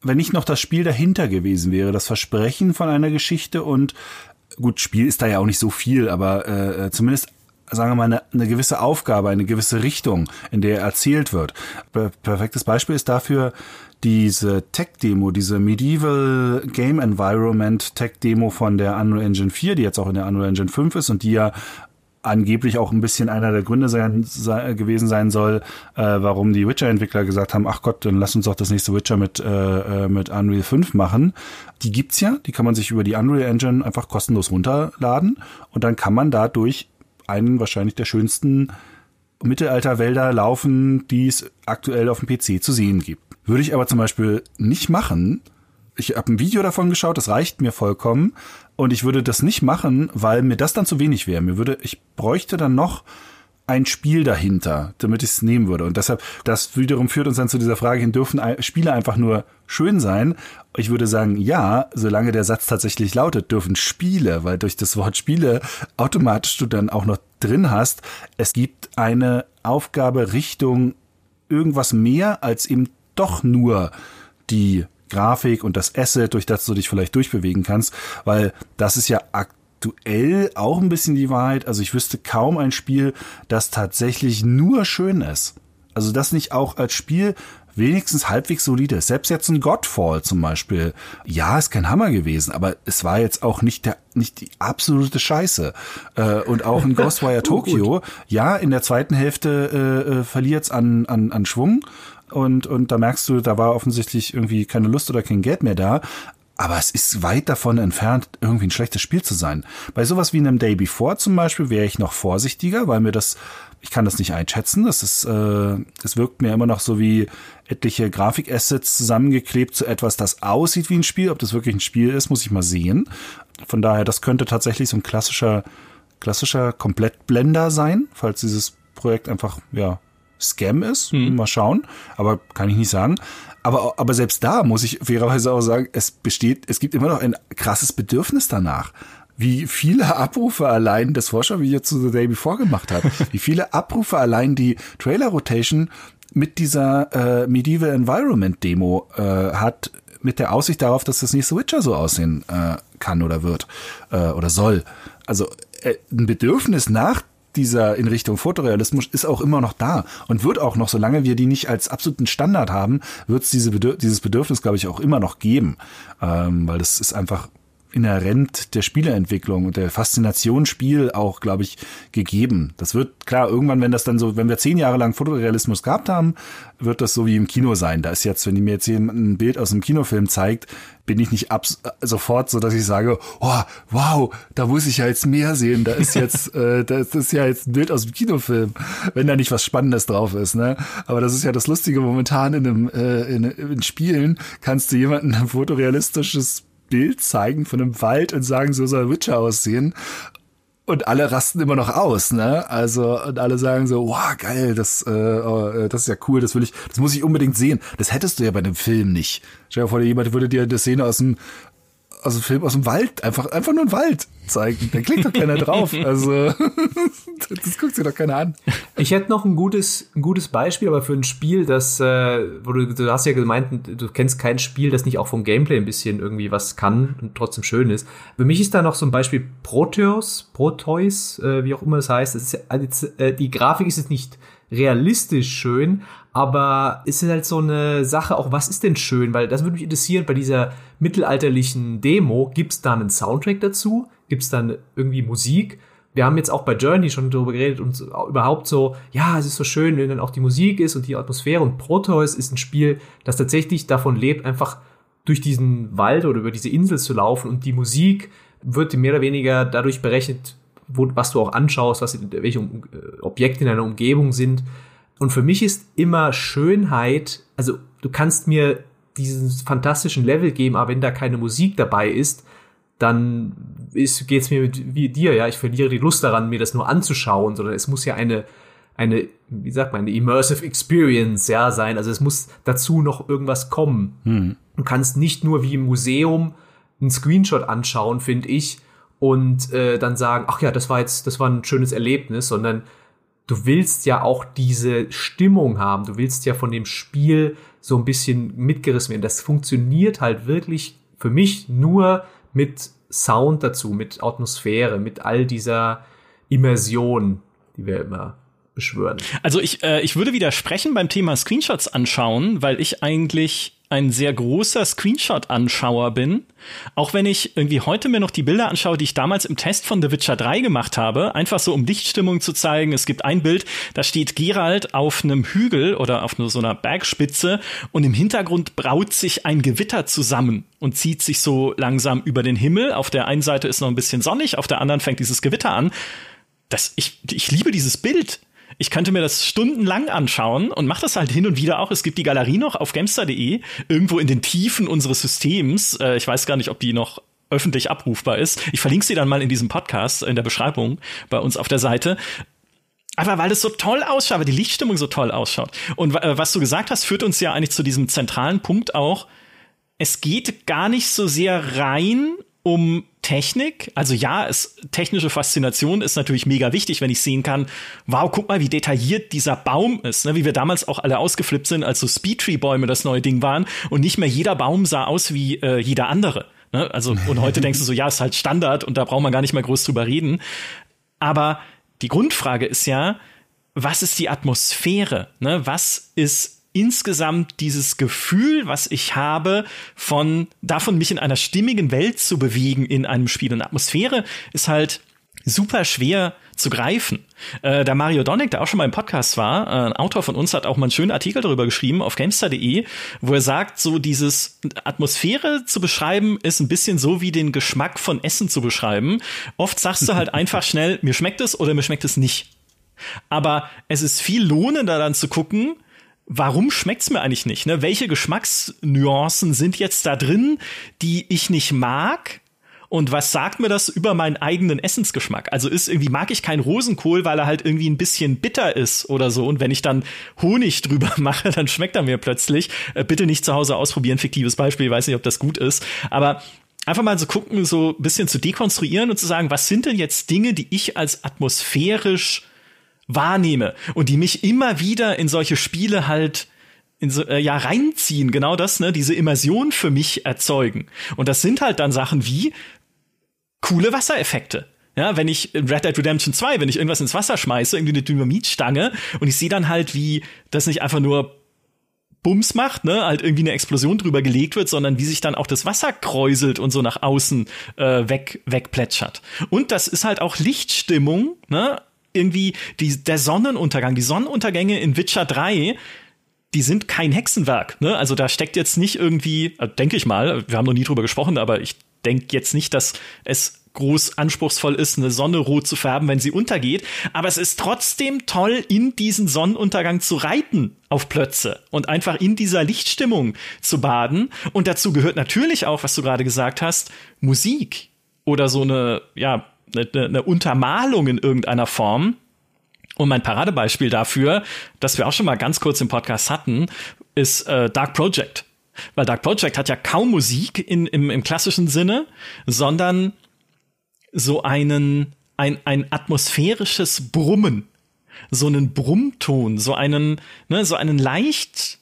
wenn nicht noch das Spiel dahinter gewesen wäre, das Versprechen von einer Geschichte und gut, Spiel ist da ja auch nicht so viel, aber äh, zumindest sagen wir mal, eine, eine gewisse Aufgabe, eine gewisse Richtung, in der erzählt wird. Perfektes Beispiel ist dafür diese Tech-Demo, diese Medieval Game Environment Tech-Demo von der Unreal Engine 4, die jetzt auch in der Unreal Engine 5 ist und die ja angeblich auch ein bisschen einer der Gründe sein, sei, gewesen sein soll, äh, warum die Witcher-Entwickler gesagt haben, ach Gott, dann lass uns doch das nächste Witcher mit, äh, äh mit Unreal 5 machen. Die gibt's ja, die kann man sich über die Unreal Engine einfach kostenlos runterladen und dann kann man dadurch einen wahrscheinlich der schönsten Mittelalterwälder laufen, die es aktuell auf dem PC zu sehen gibt. Würde ich aber zum Beispiel nicht machen. Ich habe ein Video davon geschaut, das reicht mir vollkommen. Und ich würde das nicht machen, weil mir das dann zu wenig wäre. Mir würde, ich bräuchte dann noch ein Spiel dahinter, damit ich es nehmen würde. Und deshalb, das wiederum führt uns dann zu dieser Frage hin, dürfen Spiele einfach nur schön sein? Ich würde sagen, ja, solange der Satz tatsächlich lautet, dürfen Spiele, weil durch das Wort Spiele automatisch du dann auch noch drin hast, es gibt eine Aufgabe Richtung irgendwas mehr als eben doch nur die Grafik und das Asset, durch das du dich vielleicht durchbewegen kannst, weil das ist ja aktuell auch ein bisschen die Wahrheit. Also ich wüsste kaum ein Spiel, das tatsächlich nur schön ist. Also das nicht auch als Spiel wenigstens halbwegs solide ist. Selbst jetzt ein Godfall zum Beispiel. Ja, ist kein Hammer gewesen, aber es war jetzt auch nicht der, nicht die absolute Scheiße. Äh, und auch ein Ghostwire Tokyo. ja, in der zweiten Hälfte äh, äh, verliert es an, an, an Schwung und, und da merkst du, da war offensichtlich irgendwie keine Lust oder kein Geld mehr da. Aber es ist weit davon entfernt, irgendwie ein schlechtes Spiel zu sein. Bei sowas wie einem Day Before zum Beispiel wäre ich noch vorsichtiger, weil mir das, ich kann das nicht einschätzen. Das ist, äh, es wirkt mir immer noch so wie etliche Grafikassets zusammengeklebt zu etwas, das aussieht wie ein Spiel. Ob das wirklich ein Spiel ist, muss ich mal sehen. Von daher, das könnte tatsächlich so ein klassischer, klassischer Komplettblender sein, falls dieses Projekt einfach, ja, Scam ist. Hm. Mal schauen. Aber kann ich nicht sagen. Aber, aber selbst da muss ich fairerweise auch sagen, es besteht, es gibt immer noch ein krasses Bedürfnis danach wie viele Abrufe allein das Vorschauvideo zu The Day Before gemacht hat. wie viele Abrufe allein die Trailer Rotation mit dieser äh, Medieval Environment Demo äh, hat, mit der Aussicht darauf, dass das nächste Witcher so aussehen äh, kann oder wird äh, oder soll. Also äh, ein Bedürfnis nach dieser in Richtung Fotorealismus ist auch immer noch da und wird auch noch, solange wir die nicht als absoluten Standard haben, wird es diese Bedürf dieses Bedürfnis, glaube ich, auch immer noch geben, ähm, weil das ist einfach inhärent der Spieleentwicklung und der Faszination Spiel auch, glaube ich, gegeben. Das wird klar irgendwann, wenn das dann so, wenn wir zehn Jahre lang Fotorealismus gehabt haben, wird das so wie im Kino sein. Da ist jetzt, wenn die mir jetzt jemand ein Bild aus einem Kinofilm zeigt, bin ich nicht ab, sofort so, dass ich sage, oh, wow, da muss ich ja jetzt mehr sehen. Da ist jetzt, äh, das ist ja jetzt ein Bild aus dem Kinofilm, wenn da nicht was Spannendes drauf ist. Ne? Aber das ist ja das Lustige momentan in einem äh, in, in Spielen kannst du jemanden ein fotorealistisches Bild zeigen von einem Wald und sagen, so soll Witcher aussehen. und alle rasten immer noch aus, ne? Also und alle sagen so, wow, geil, das, äh, äh, das ist ja cool, das will ich, das muss ich unbedingt sehen. Das hättest du ja bei einem Film nicht. Stell dir vor, jemand würde dir eine Szene aus dem dem Film aus dem Wald, einfach, einfach nur ein Wald zeigen. Da klickt doch keiner drauf. Also, das guckt sich doch keiner an. Ich hätte noch ein gutes, ein gutes Beispiel, aber für ein Spiel, das, äh, wo du, du hast ja gemeint, du kennst kein Spiel, das nicht auch vom Gameplay ein bisschen irgendwie was kann und trotzdem schön ist. Für mich ist da noch so ein Beispiel Proteus, Proteus, äh, wie auch immer es heißt. Das ist, also, äh, die Grafik ist jetzt nicht realistisch schön, aber es ist halt so eine Sache, auch was ist denn schön? Weil das würde mich interessieren, bei dieser mittelalterlichen Demo, gibt es da einen Soundtrack dazu? Gibt es dann irgendwie Musik? Wir haben jetzt auch bei Journey schon darüber geredet und überhaupt so, ja, es ist so schön, wenn dann auch die Musik ist und die Atmosphäre. Und Proteus ist ein Spiel, das tatsächlich davon lebt, einfach durch diesen Wald oder über diese Insel zu laufen und die Musik wird mehr oder weniger dadurch berechnet, wo, was du auch anschaust, was, welche äh, Objekte in deiner Umgebung sind. Und für mich ist immer Schönheit, also du kannst mir diesen fantastischen Level geben, aber wenn da keine Musik dabei ist, dann ist, geht's mir mit, wie dir, ja, ich verliere die Lust daran, mir das nur anzuschauen, sondern es muss ja eine, eine, wie sagt man, eine immersive Experience, ja, sein. Also es muss dazu noch irgendwas kommen. Hm. Du kannst nicht nur wie im Museum einen Screenshot anschauen, finde ich, und äh, dann sagen, ach ja, das war jetzt, das war ein schönes Erlebnis, sondern du willst ja auch diese Stimmung haben. Du willst ja von dem Spiel so ein bisschen mitgerissen werden. Das funktioniert halt wirklich für mich nur mit Sound dazu, mit Atmosphäre, mit all dieser Immersion, die wir immer beschwören. Also ich, äh, ich würde widersprechen beim Thema Screenshots anschauen, weil ich eigentlich ein sehr großer Screenshot-Anschauer bin. Auch wenn ich irgendwie heute mir noch die Bilder anschaue, die ich damals im Test von The Witcher 3 gemacht habe, einfach so um Lichtstimmung zu zeigen. Es gibt ein Bild, da steht Gerald auf einem Hügel oder auf so einer Bergspitze und im Hintergrund braut sich ein Gewitter zusammen und zieht sich so langsam über den Himmel. Auf der einen Seite ist noch ein bisschen sonnig, auf der anderen fängt dieses Gewitter an. Das, ich, ich liebe dieses Bild ich könnte mir das stundenlang anschauen und mache das halt hin und wieder auch. Es gibt die Galerie noch auf gamester.de, irgendwo in den Tiefen unseres Systems. Äh, ich weiß gar nicht, ob die noch öffentlich abrufbar ist. Ich verlinke sie dann mal in diesem Podcast, in der Beschreibung bei uns auf der Seite. Aber weil es so toll ausschaut, weil die Lichtstimmung so toll ausschaut. Und äh, was du gesagt hast, führt uns ja eigentlich zu diesem zentralen Punkt auch. Es geht gar nicht so sehr rein um Technik. Also ja, es, technische Faszination ist natürlich mega wichtig, wenn ich sehen kann, wow, guck mal, wie detailliert dieser Baum ist, ne? wie wir damals auch alle ausgeflippt sind, als so Speedtree-Bäume das neue Ding waren und nicht mehr jeder Baum sah aus wie äh, jeder andere. Ne? Also, und heute denkst du so, ja, ist halt Standard und da braucht man gar nicht mehr groß drüber reden. Aber die Grundfrage ist ja, was ist die Atmosphäre? Ne? Was ist insgesamt dieses Gefühl, was ich habe, von davon mich in einer stimmigen Welt zu bewegen in einem Spiel. Und Atmosphäre ist halt super schwer zu greifen. Äh, der Mario Donnik, der auch schon mal im Podcast war, äh, ein Autor von uns, hat auch mal einen schönen Artikel darüber geschrieben auf gamestar.de, wo er sagt, so dieses Atmosphäre zu beschreiben, ist ein bisschen so wie den Geschmack von Essen zu beschreiben. Oft sagst du halt einfach schnell, mir schmeckt es oder mir schmeckt es nicht. Aber es ist viel lohnender dann zu gucken, warum schmeckt's mir eigentlich nicht? Ne? Welche Geschmacksnuancen sind jetzt da drin, die ich nicht mag? Und was sagt mir das über meinen eigenen Essensgeschmack? Also ist irgendwie, mag ich keinen Rosenkohl, weil er halt irgendwie ein bisschen bitter ist oder so. Und wenn ich dann Honig drüber mache, dann schmeckt er mir plötzlich. Äh, bitte nicht zu Hause ausprobieren, fiktives Beispiel, weiß nicht, ob das gut ist. Aber einfach mal so gucken, so ein bisschen zu dekonstruieren und zu sagen, was sind denn jetzt Dinge, die ich als atmosphärisch wahrnehme und die mich immer wieder in solche Spiele halt in so, äh, ja reinziehen, genau das, ne, diese Immersion für mich erzeugen. Und das sind halt dann Sachen wie coole Wassereffekte. Ja, wenn ich in Red Dead Redemption 2, wenn ich irgendwas ins Wasser schmeiße, irgendwie eine Dynamitstange und ich sehe dann halt, wie das nicht einfach nur Bums macht, ne, halt irgendwie eine Explosion drüber gelegt wird, sondern wie sich dann auch das Wasser kräuselt und so nach außen äh, weg wegplätschert. Und das ist halt auch Lichtstimmung, ne, irgendwie die, der Sonnenuntergang, die Sonnenuntergänge in Witcher 3, die sind kein Hexenwerk. Ne? Also da steckt jetzt nicht irgendwie, äh, denke ich mal, wir haben noch nie drüber gesprochen, aber ich denke jetzt nicht, dass es groß anspruchsvoll ist, eine Sonne rot zu färben, wenn sie untergeht. Aber es ist trotzdem toll, in diesen Sonnenuntergang zu reiten auf Plötze und einfach in dieser Lichtstimmung zu baden. Und dazu gehört natürlich auch, was du gerade gesagt hast, Musik oder so eine, ja, eine, eine Untermalung in irgendeiner Form. Und mein Paradebeispiel dafür, das wir auch schon mal ganz kurz im Podcast hatten, ist äh, Dark Project. Weil Dark Project hat ja kaum Musik in, im, im klassischen Sinne, sondern so einen, ein, ein atmosphärisches Brummen. So einen Brummton, so einen, ne, so einen leicht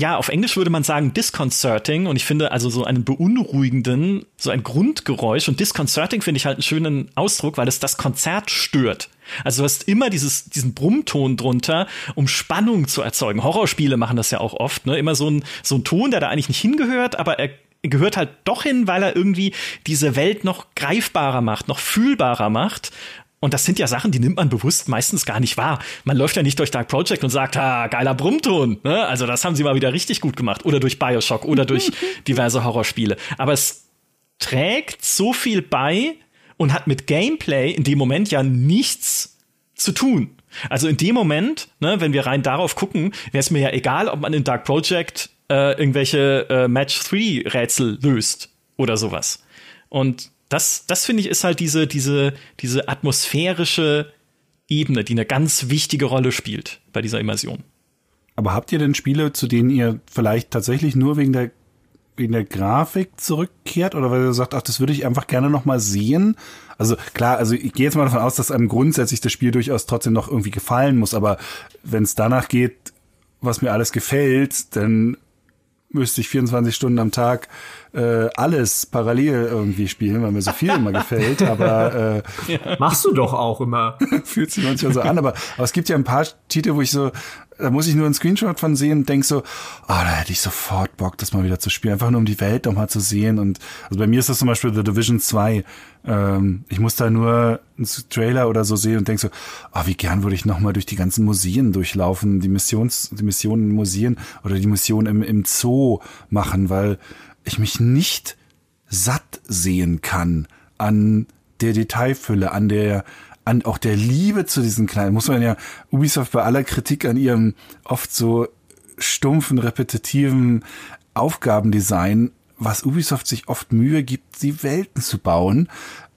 ja, auf Englisch würde man sagen disconcerting und ich finde also so einen beunruhigenden, so ein Grundgeräusch und disconcerting finde ich halt einen schönen Ausdruck, weil es das Konzert stört. Also du hast immer dieses, diesen Brummton drunter, um Spannung zu erzeugen. Horrorspiele machen das ja auch oft, ne? Immer so ein, so ein Ton, der da eigentlich nicht hingehört, aber er gehört halt doch hin, weil er irgendwie diese Welt noch greifbarer macht, noch fühlbarer macht. Und das sind ja Sachen, die nimmt man bewusst meistens gar nicht wahr. Man läuft ja nicht durch Dark Project und sagt, ah, geiler Brummton. Ne? Also das haben sie mal wieder richtig gut gemacht. Oder durch Bioshock oder durch diverse Horrorspiele. Aber es trägt so viel bei und hat mit Gameplay in dem Moment ja nichts zu tun. Also in dem Moment, ne, wenn wir rein darauf gucken, wäre es mir ja egal, ob man in Dark Project äh, irgendwelche äh, Match 3 Rätsel löst oder sowas. Und das, das finde ich ist halt diese, diese, diese atmosphärische Ebene, die eine ganz wichtige Rolle spielt bei dieser Immersion. Aber habt ihr denn Spiele, zu denen ihr vielleicht tatsächlich nur wegen der wegen der Grafik zurückkehrt oder weil ihr sagt, ach, das würde ich einfach gerne noch mal sehen? Also klar, also ich gehe jetzt mal davon aus, dass einem grundsätzlich das Spiel durchaus trotzdem noch irgendwie gefallen muss, aber wenn es danach geht, was mir alles gefällt, dann müsste ich 24 Stunden am Tag äh, alles parallel irgendwie spielen, weil mir so viel immer gefällt. Aber äh, ja. machst du doch auch immer. fühlt sich manchmal so an. Aber, aber es gibt ja ein paar Titel, wo ich so, da muss ich nur einen Screenshot von sehen und denk so, oh, da hätte ich sofort Bock, das mal wieder zu spielen. Einfach nur um die Welt nochmal zu sehen. Und also bei mir ist das zum Beispiel The Division 2. Ähm, ich muss da nur einen Trailer oder so sehen und denk so, oh, wie gern würde ich nochmal durch die ganzen Museen durchlaufen, die Missions, die Missionen in Museen oder die Mission im, im Zoo machen, weil ich mich nicht satt sehen kann an der Detailfülle, an der an auch der Liebe zu diesen kleinen, muss man ja Ubisoft bei aller Kritik an ihrem oft so stumpfen, repetitiven Aufgabendesign, was Ubisoft sich oft Mühe gibt, die Welten zu bauen.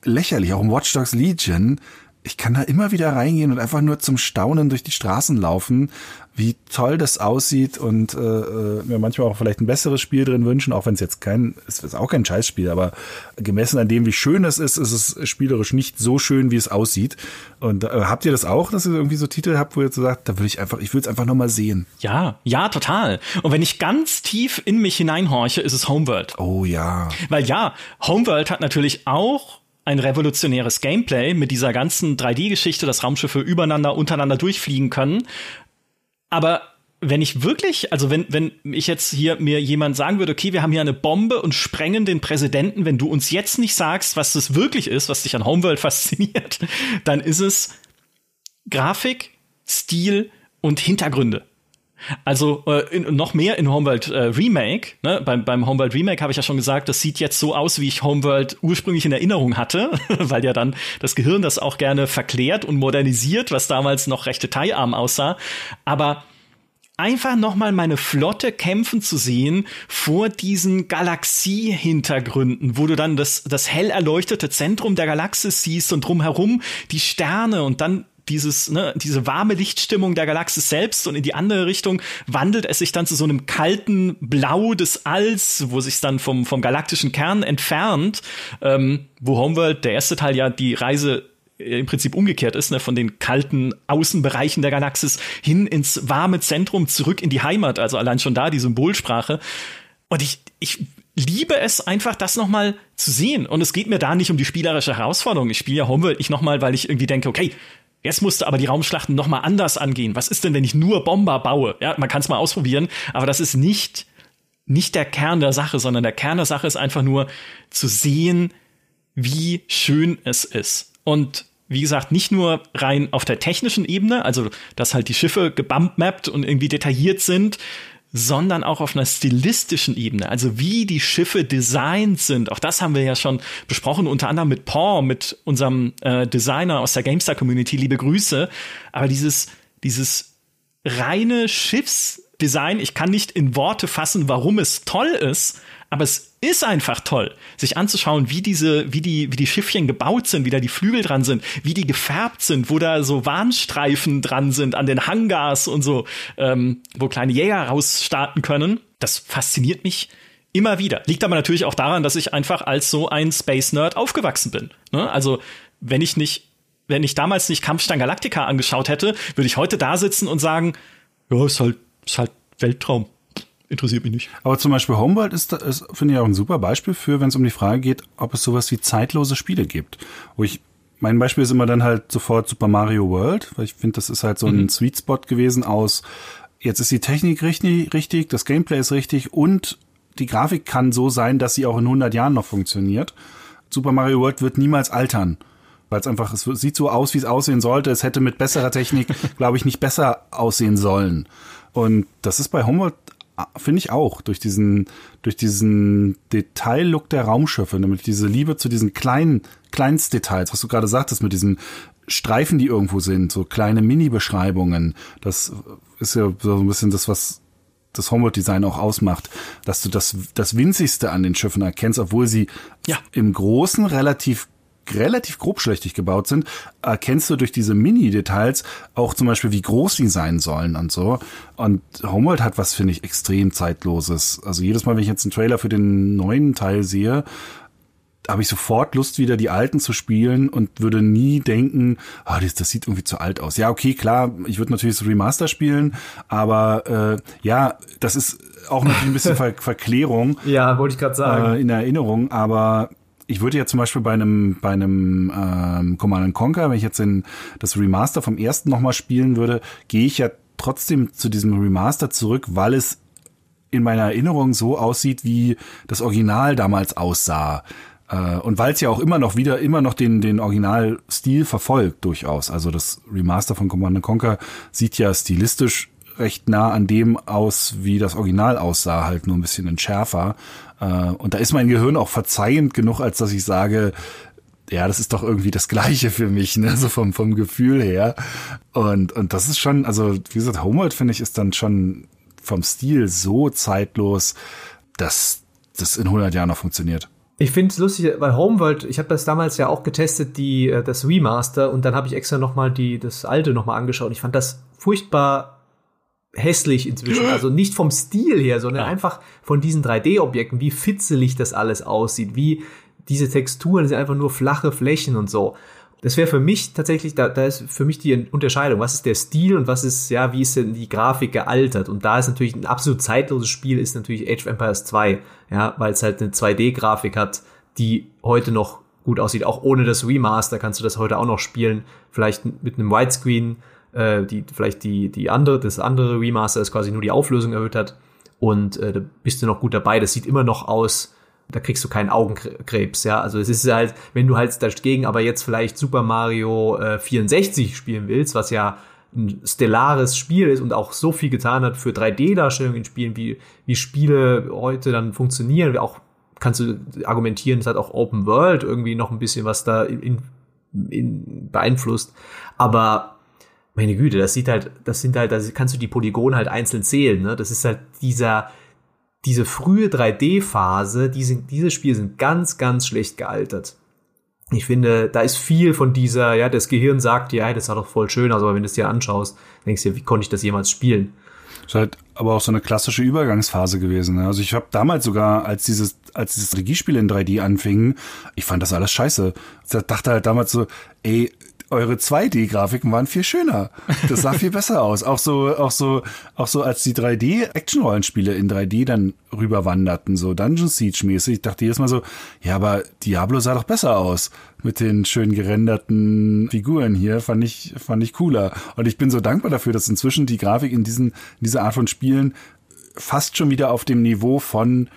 Lächerlich, auch im Watch Dogs Legion. Ich kann da immer wieder reingehen und einfach nur zum Staunen durch die Straßen laufen wie toll das aussieht und äh, äh, mir manchmal auch vielleicht ein besseres Spiel drin wünschen, auch wenn es jetzt kein, es ist auch kein Scheißspiel, aber gemessen an dem, wie schön es ist, ist es spielerisch nicht so schön, wie es aussieht. Und äh, habt ihr das auch, dass ihr irgendwie so Titel habt, wo ihr so sagt, da würde ich einfach, ich würde es einfach nochmal sehen. Ja, ja, total. Und wenn ich ganz tief in mich hineinhorche, ist es Homeworld. Oh ja. Weil ja, Homeworld hat natürlich auch ein revolutionäres Gameplay mit dieser ganzen 3D-Geschichte, dass Raumschiffe übereinander, untereinander durchfliegen können. Aber wenn ich wirklich, also wenn, wenn ich jetzt hier mir jemand sagen würde, okay, wir haben hier eine Bombe und sprengen den Präsidenten, wenn du uns jetzt nicht sagst, was das wirklich ist, was dich an Homeworld fasziniert, dann ist es Grafik, Stil und Hintergründe. Also äh, in, noch mehr in Homeworld äh, Remake. Ne? Beim, beim Homeworld Remake habe ich ja schon gesagt, das sieht jetzt so aus, wie ich Homeworld ursprünglich in Erinnerung hatte, weil ja dann das Gehirn das auch gerne verklärt und modernisiert, was damals noch recht detailarm aussah. Aber einfach nochmal meine Flotte kämpfen zu sehen vor diesen Galaxiehintergründen, wo du dann das, das hell erleuchtete Zentrum der Galaxis siehst und drumherum die Sterne und dann dieses, ne, diese warme Lichtstimmung der Galaxis selbst und in die andere Richtung wandelt es sich dann zu so einem kalten Blau des Alls, wo sich dann vom, vom galaktischen Kern entfernt, ähm, wo Homeworld, der erste Teil ja die Reise äh, im Prinzip umgekehrt ist, ne, von den kalten Außenbereichen der Galaxis hin ins warme Zentrum zurück in die Heimat, also allein schon da die Symbolsprache. Und ich, ich liebe es einfach, das nochmal zu sehen. Und es geht mir da nicht um die spielerische Herausforderung. Ich spiele ja Homeworld nicht nochmal, weil ich irgendwie denke, okay, Jetzt musste aber die Raumschlachten noch mal anders angehen. Was ist denn, wenn ich nur Bomber baue? Ja, man kann es mal ausprobieren, aber das ist nicht nicht der Kern der Sache, sondern der Kern der Sache ist einfach nur zu sehen, wie schön es ist. Und wie gesagt, nicht nur rein auf der technischen Ebene, also dass halt die Schiffe gebumpmappt und irgendwie detailliert sind, sondern auch auf einer stilistischen Ebene, also wie die Schiffe designt sind. Auch das haben wir ja schon besprochen, unter anderem mit Paul, mit unserem äh, Designer aus der GameStar Community. Liebe Grüße. Aber dieses, dieses reine Schiffs Design, ich kann nicht in Worte fassen, warum es toll ist, aber es ist einfach toll, sich anzuschauen, wie diese, wie die, wie die Schiffchen gebaut sind, wie da die Flügel dran sind, wie die gefärbt sind, wo da so Warnstreifen dran sind an den Hangars und so, ähm, wo kleine Jäger rausstarten können. Das fasziniert mich immer wieder. Liegt aber natürlich auch daran, dass ich einfach als so ein Space Nerd aufgewachsen bin. Ne? Also wenn ich nicht, wenn ich damals nicht Kampfstein Galactica angeschaut hätte, würde ich heute da sitzen und sagen, ja, ist halt, ist halt Weltraum interessiert mich nicht. Aber zum Beispiel Homeworld ist, ist finde ich, auch ein super Beispiel für, wenn es um die Frage geht, ob es sowas wie zeitlose Spiele gibt. Wo ich, mein Beispiel ist immer dann halt sofort Super Mario World, weil ich finde, das ist halt so ein mhm. Sweet Spot gewesen aus, jetzt ist die Technik richtig, richtig, das Gameplay ist richtig und die Grafik kann so sein, dass sie auch in 100 Jahren noch funktioniert. Super Mario World wird niemals altern weil es einfach, es sieht so aus, wie es aussehen sollte. Es hätte mit besserer Technik, glaube ich, nicht besser aussehen sollen. Und das ist bei Homeworld finde ich auch, durch diesen, durch diesen Detaillook der Raumschiffe, nämlich diese Liebe zu diesen kleinen, Kleinstdetails, was du gerade sagtest, mit diesen Streifen, die irgendwo sind, so kleine Mini-Beschreibungen. Das ist ja so ein bisschen das, was das Homeworld-Design auch ausmacht, dass du das, das Winzigste an den Schiffen erkennst, obwohl sie ja. im Großen relativ relativ grobschlächtig gebaut sind, erkennst du durch diese Mini-Details auch zum Beispiel, wie groß sie sein sollen und so. Und Homeworld hat was, finde ich, extrem zeitloses. Also jedes Mal, wenn ich jetzt einen Trailer für den neuen Teil sehe, habe ich sofort Lust, wieder die alten zu spielen und würde nie denken, oh, das, das sieht irgendwie zu alt aus. Ja, okay, klar, ich würde natürlich das Remaster spielen, aber äh, ja, das ist auch natürlich ein bisschen Ver Verklärung. Ja, wollte ich gerade sagen. Äh, in Erinnerung, aber ich würde ja zum Beispiel bei einem, bei einem ähm, Command Conquer, wenn ich jetzt in das Remaster vom ersten nochmal spielen würde, gehe ich ja trotzdem zu diesem Remaster zurück, weil es in meiner Erinnerung so aussieht, wie das Original damals aussah. Äh, und weil es ja auch immer noch wieder, immer noch den, den Originalstil verfolgt, durchaus. Also das Remaster von Command Conquer sieht ja stilistisch recht nah an dem aus, wie das Original aussah, halt nur ein bisschen in schärfer. Äh, und da ist mein Gehirn auch verzeihend genug, als dass ich sage, ja, das ist doch irgendwie das Gleiche für mich, ne, so vom, vom Gefühl her. Und, und das ist schon, also, wie gesagt, Homeworld finde ich ist dann schon vom Stil so zeitlos, dass das in 100 Jahren noch funktioniert. Ich finde es lustig, weil Homeworld, ich habe das damals ja auch getestet, die äh, das Remaster und dann habe ich extra noch mal die das alte noch mal angeschaut. Ich fand das furchtbar hässlich inzwischen. Also nicht vom Stil her, sondern ja. einfach von diesen 3D-Objekten, wie fitzelig das alles aussieht, wie diese Texturen sind einfach nur flache Flächen und so. Das wäre für mich tatsächlich, da, da ist für mich die Unterscheidung. Was ist der Stil und was ist, ja, wie ist denn die Grafik gealtert? Und da ist natürlich ein absolut zeitloses Spiel, ist natürlich Age of Empires 2, ja, weil es halt eine 2D-Grafik hat, die heute noch gut aussieht. Auch ohne das Remaster kannst du das heute auch noch spielen. Vielleicht mit einem Widescreen äh, die vielleicht die, die andere, das andere Remaster ist quasi nur die Auflösung erhöht hat. Und äh, da bist du noch gut dabei. Das sieht immer noch aus, da kriegst du keinen Augenkrebs, ja. Also es ist halt, wenn du halt dagegen aber jetzt vielleicht Super Mario äh, 64 spielen willst, was ja ein stellares Spiel ist und auch so viel getan hat für 3D-Darstellungen in Spielen, wie, wie Spiele heute dann funktionieren. Auch kannst du argumentieren, es hat auch Open World irgendwie noch ein bisschen was da in, in beeinflusst. Aber meine Güte, das sieht halt, das sind halt, da kannst du die Polygone halt einzeln zählen, ne? Das ist halt dieser, diese frühe 3D-Phase, diese, diese Spiele sind ganz, ganz schlecht gealtert. Ich finde, da ist viel von dieser, ja, das Gehirn sagt ja, das war doch voll schön, also aber wenn du es dir anschaust, denkst du dir, wie konnte ich das jemals spielen? Ist halt aber auch so eine klassische Übergangsphase gewesen. Ne? Also ich habe damals sogar, als dieses, als dieses Regiespiel in 3D anfing, ich fand das alles scheiße. Ich dachte halt damals so, ey, eure 2D-Grafiken waren viel schöner. Das sah viel besser aus. Auch so, auch so, auch so als die 3D-Action-Rollenspiele in 3D dann rüberwanderten, so Dungeon Siege-mäßig. Ich dachte jedes Mal so, ja, aber Diablo sah doch besser aus. Mit den schön gerenderten Figuren hier fand ich, fand ich cooler. Und ich bin so dankbar dafür, dass inzwischen die Grafik in diesen, in dieser Art von Spielen fast schon wieder auf dem Niveau von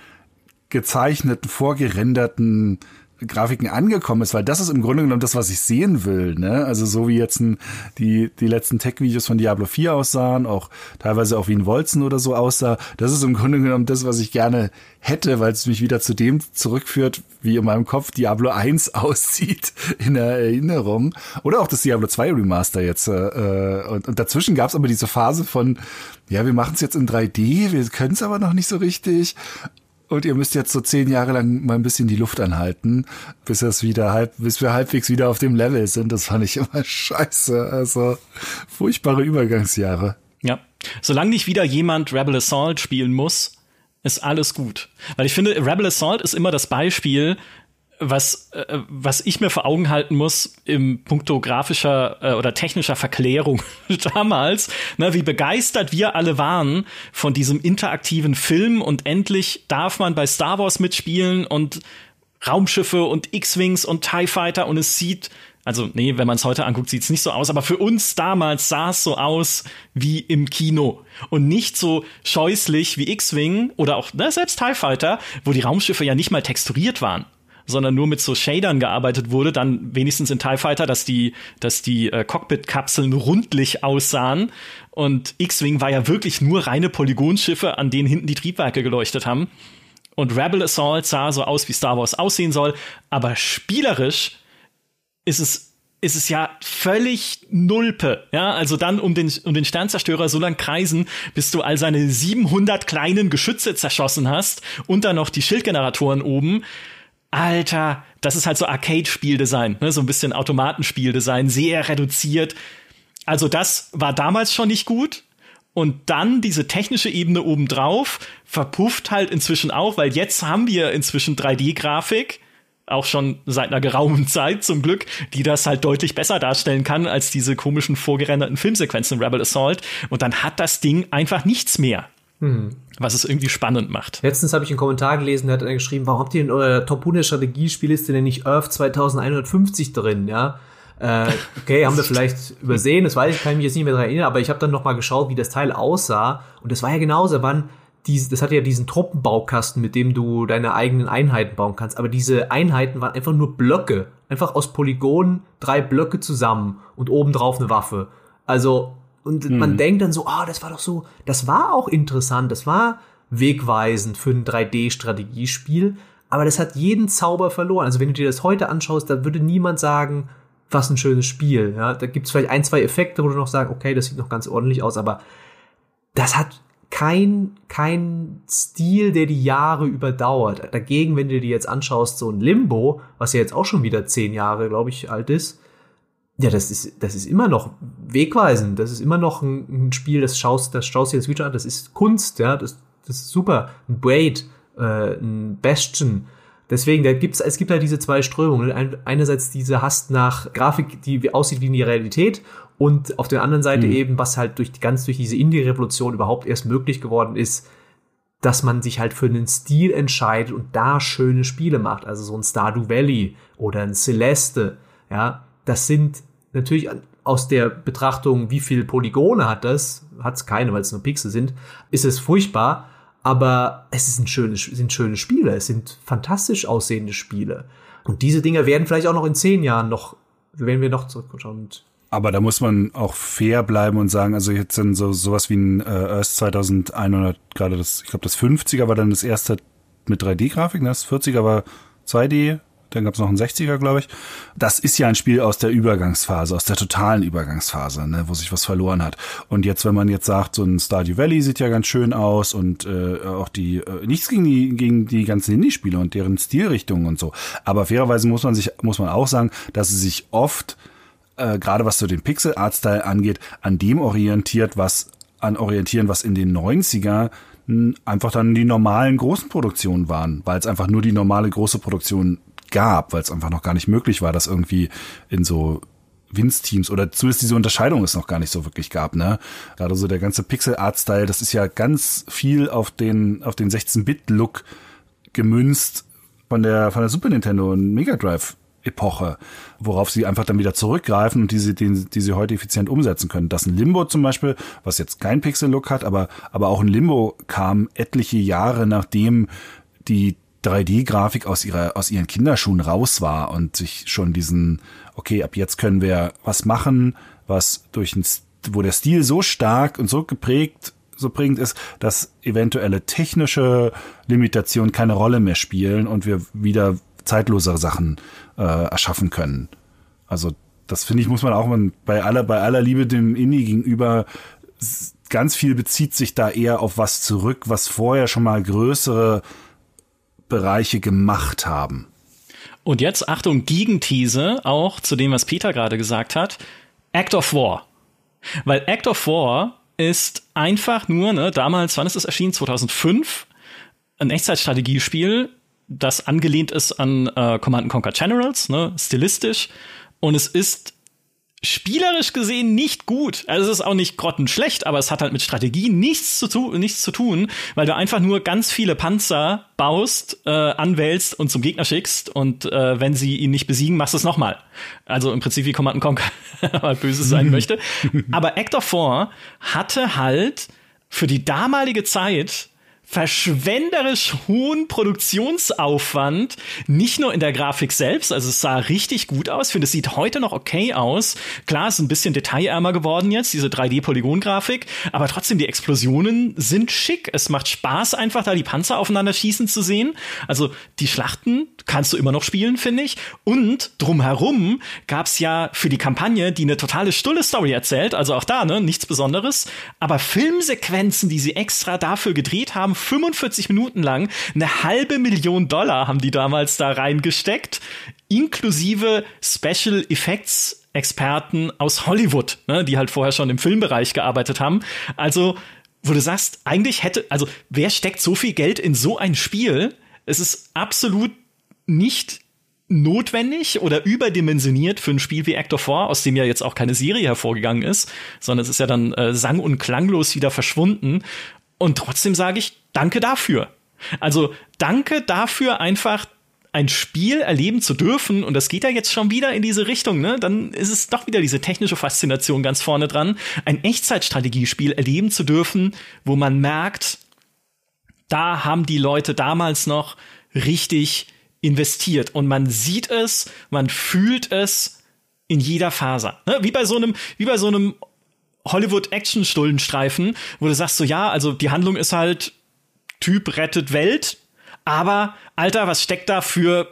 gezeichneten, vorgerenderten Grafiken angekommen ist, weil das ist im Grunde genommen das, was ich sehen will. Ne? Also so wie jetzt ein, die, die letzten Tech-Videos von Diablo 4 aussahen, auch teilweise auch wie ein Wolzen oder so aussah, das ist im Grunde genommen das, was ich gerne hätte, weil es mich wieder zu dem zurückführt, wie in meinem Kopf Diablo 1 aussieht in der Erinnerung. Oder auch das Diablo 2 Remaster jetzt. Äh, und, und dazwischen gab es aber diese Phase von, ja, wir machen es jetzt in 3D, wir können es aber noch nicht so richtig und ihr müsst jetzt so zehn Jahre lang mal ein bisschen die Luft anhalten, bis es wieder halb, bis wir halbwegs wieder auf dem Level sind. Das fand ich immer scheiße. Also furchtbare Übergangsjahre. Ja. Solange nicht wieder jemand Rebel Assault spielen muss, ist alles gut. Weil ich finde, Rebel Assault ist immer das Beispiel, was, äh, was ich mir vor Augen halten muss im puncto grafischer äh, oder technischer Verklärung damals, ne, wie begeistert wir alle waren von diesem interaktiven Film und endlich darf man bei Star Wars mitspielen und Raumschiffe und X-Wings und TIE Fighter und es sieht also, nee, wenn man es heute anguckt, sieht es nicht so aus, aber für uns damals sah es so aus wie im Kino. Und nicht so scheußlich wie X-Wing oder auch ne, selbst TIE Fighter, wo die Raumschiffe ja nicht mal texturiert waren sondern nur mit so Shadern gearbeitet wurde, dann wenigstens in TIE Fighter, dass die, dass die äh, Cockpit-Kapseln rundlich aussahen. Und X-Wing war ja wirklich nur reine Polygonschiffe, an denen hinten die Triebwerke geleuchtet haben. Und Rebel Assault sah so aus, wie Star Wars aussehen soll, aber spielerisch ist es ist es ja völlig Nulpe. Ja, also dann um den, um den Sternzerstörer so lang kreisen, bis du all seine 700 kleinen Geschütze zerschossen hast und dann noch die Schildgeneratoren oben. Alter, das ist halt so Arcade-Spieldesign, ne? so ein bisschen Automatenspieldesign, sehr reduziert. Also das war damals schon nicht gut. Und dann diese technische Ebene obendrauf verpufft halt inzwischen auch, weil jetzt haben wir inzwischen 3D-Grafik, auch schon seit einer geraumen Zeit zum Glück, die das halt deutlich besser darstellen kann als diese komischen vorgerenderten Filmsequenzen in Rebel Assault. Und dann hat das Ding einfach nichts mehr. Hm. Was es irgendwie spannend macht. Letztens habe ich einen Kommentar gelesen, da hat geschrieben, warum habt ihr in eurer Top 100 Strategiespielliste denn nicht Earth 2150 drin, ja? Äh, okay, haben wir vielleicht übersehen, das weiß ich, kann ich mich jetzt nicht mehr daran erinnern, aber ich habe dann noch mal geschaut, wie das Teil aussah und das war ja genauso, wann diese, das hatte ja diesen Truppenbaukasten, mit dem du deine eigenen Einheiten bauen kannst, aber diese Einheiten waren einfach nur Blöcke, einfach aus Polygonen drei Blöcke zusammen und obendrauf eine Waffe. Also und mhm. man denkt dann so, ah, oh, das war doch so, das war auch interessant, das war wegweisend für ein 3D-Strategiespiel, aber das hat jeden Zauber verloren. Also wenn du dir das heute anschaust, da würde niemand sagen, was ein schönes Spiel. Ja, da gibt es vielleicht ein, zwei Effekte, wo du noch sagst, okay, das sieht noch ganz ordentlich aus, aber das hat kein, kein Stil, der die Jahre überdauert. Dagegen, wenn du dir jetzt anschaust, so ein Limbo, was ja jetzt auch schon wieder zehn Jahre, glaube ich, alt ist, ja, das ist, das ist immer noch wegweisend. Das ist immer noch ein, ein Spiel, das schaust, das schaust du jetzt wieder an. Das ist Kunst, ja, das, das ist super. Ein Braid, äh, ein Bastion. Deswegen, da gibt's, es gibt halt diese zwei Strömungen. Ein, einerseits diese Hast nach Grafik, die aussieht wie in die Realität und auf der anderen Seite mhm. eben, was halt durch die, ganz durch diese Indie-Revolution überhaupt erst möglich geworden ist, dass man sich halt für einen Stil entscheidet und da schöne Spiele macht. Also so ein Stardew Valley oder ein Celeste, ja, das sind natürlich aus der Betrachtung, wie viel Polygone hat das, hat es keine, weil es nur Pixel sind, ist es furchtbar. Aber es ist ein schönes, sind schöne Spiele, es sind fantastisch aussehende Spiele. Und diese Dinger werden vielleicht auch noch in zehn Jahren noch, wenn wir noch zurückschauen. Aber da muss man auch fair bleiben und sagen, also jetzt sind so sowas wie ein äh, Earth 2100, gerade das, ich glaube das 50er war dann das erste mit 3D-Grafik, ne? das 40er war 2D, dann gab es noch einen 60er, glaube ich. Das ist ja ein Spiel aus der Übergangsphase, aus der totalen Übergangsphase, ne, wo sich was verloren hat. Und jetzt, wenn man jetzt sagt, so ein Stardew Valley sieht ja ganz schön aus und äh, auch die, äh, nichts gegen die, gegen die ganzen Indie-Spiele und deren Stilrichtungen und so. Aber fairerweise muss man sich, muss man auch sagen, dass sie sich oft äh, gerade was so den Pixel-Art-Style angeht, an dem orientiert, was an orientieren, was in den 90er einfach dann die normalen großen Produktionen waren, weil es einfach nur die normale große Produktion gab, weil es einfach noch gar nicht möglich war, dass irgendwie in so Winz-Teams oder zumindest diese Unterscheidung es noch gar nicht so wirklich gab, ne? Gerade so der ganze Pixel-Art-Style, das ist ja ganz viel auf den, auf den 16-Bit-Look gemünzt von der, von der Super Nintendo und Mega Drive Epoche, worauf sie einfach dann wieder zurückgreifen und die sie, die, die sie heute effizient umsetzen können. Das ein Limbo zum Beispiel, was jetzt kein Pixel-Look hat, aber, aber auch ein Limbo kam etliche Jahre nachdem die 3D-Grafik aus ihrer, aus ihren Kinderschuhen raus war und sich schon diesen, okay, ab jetzt können wir was machen, was durch ein, wo der Stil so stark und so geprägt so prägend ist, dass eventuelle technische Limitationen keine Rolle mehr spielen und wir wieder zeitlosere Sachen äh, erschaffen können. Also das finde ich muss man auch man, bei aller bei aller Liebe dem Indie gegenüber ganz viel bezieht sich da eher auf was zurück, was vorher schon mal größere Bereiche gemacht haben. Und jetzt Achtung Gegenthese auch zu dem was Peter gerade gesagt hat. Act of War. Weil Act of War ist einfach nur, ne, damals, wann ist es erschienen? 2005. Ein Echtzeitstrategiespiel, das angelehnt ist an äh, Command Conquer Generals, ne, stilistisch. Und es ist spielerisch gesehen nicht gut. Also es ist auch nicht grottenschlecht, aber es hat halt mit Strategie nichts zu, tu nichts zu tun, weil du einfach nur ganz viele Panzer baust, äh, anwählst und zum Gegner schickst und äh, wenn sie ihn nicht besiegen, machst du es nochmal. Also im Prinzip wie Command Conquer halt Böses sein möchte. Aber Act of 4 hatte halt für die damalige Zeit verschwenderisch hohen Produktionsaufwand, nicht nur in der Grafik selbst, also es sah richtig gut aus, ich finde, es sieht heute noch okay aus. Klar, es ist ein bisschen detailärmer geworden jetzt, diese 3D-Polygon-Grafik, aber trotzdem, die Explosionen sind schick. Es macht Spaß, einfach da die Panzer aufeinander schießen zu sehen. Also die Schlachten kannst du immer noch spielen, finde ich. Und drumherum gab's ja für die Kampagne, die eine totale stulle Story erzählt, also auch da, ne, nichts Besonderes, aber Filmsequenzen, die sie extra dafür gedreht haben, 45 Minuten lang. Eine halbe Million Dollar haben die damals da reingesteckt, inklusive Special Effects Experten aus Hollywood, ne, die halt vorher schon im Filmbereich gearbeitet haben. Also, wo du sagst, eigentlich hätte, also wer steckt so viel Geld in so ein Spiel? Es ist absolut nicht notwendig oder überdimensioniert für ein Spiel wie Act of 4, aus dem ja jetzt auch keine Serie hervorgegangen ist, sondern es ist ja dann äh, sang- und klanglos wieder verschwunden. Und trotzdem sage ich, danke dafür. Also danke dafür einfach ein Spiel erleben zu dürfen, und das geht ja jetzt schon wieder in diese Richtung, ne? Dann ist es doch wieder diese technische Faszination ganz vorne dran, ein Echtzeitstrategiespiel erleben zu dürfen, wo man merkt, da haben die Leute damals noch richtig investiert und man sieht es, man fühlt es in jeder Faser. Ne? Wie bei so einem, wie bei so einem Hollywood-Action-Stullenstreifen, wo du sagst so, ja, also die Handlung ist halt, Typ rettet Welt, aber, Alter, was steckt da für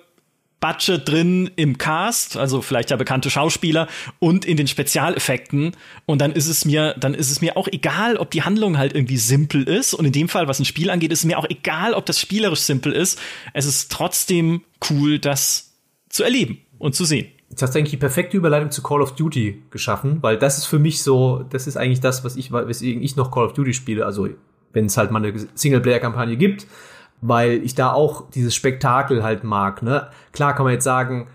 Budget drin im Cast, also vielleicht ja bekannte Schauspieler und in den Spezialeffekten und dann ist es mir, dann ist es mir auch egal, ob die Handlung halt irgendwie simpel ist und in dem Fall, was ein Spiel angeht, ist es mir auch egal, ob das spielerisch simpel ist. Es ist trotzdem cool, das zu erleben und zu sehen. Jetzt hast du eigentlich die perfekte Überleitung zu Call of Duty geschaffen, weil das ist für mich so, das ist eigentlich das, was ich, weswegen ich noch Call of Duty spiele. Also, wenn es halt mal eine Singleplayer-Kampagne gibt, weil ich da auch dieses Spektakel halt mag. Ne? Klar kann man jetzt sagen,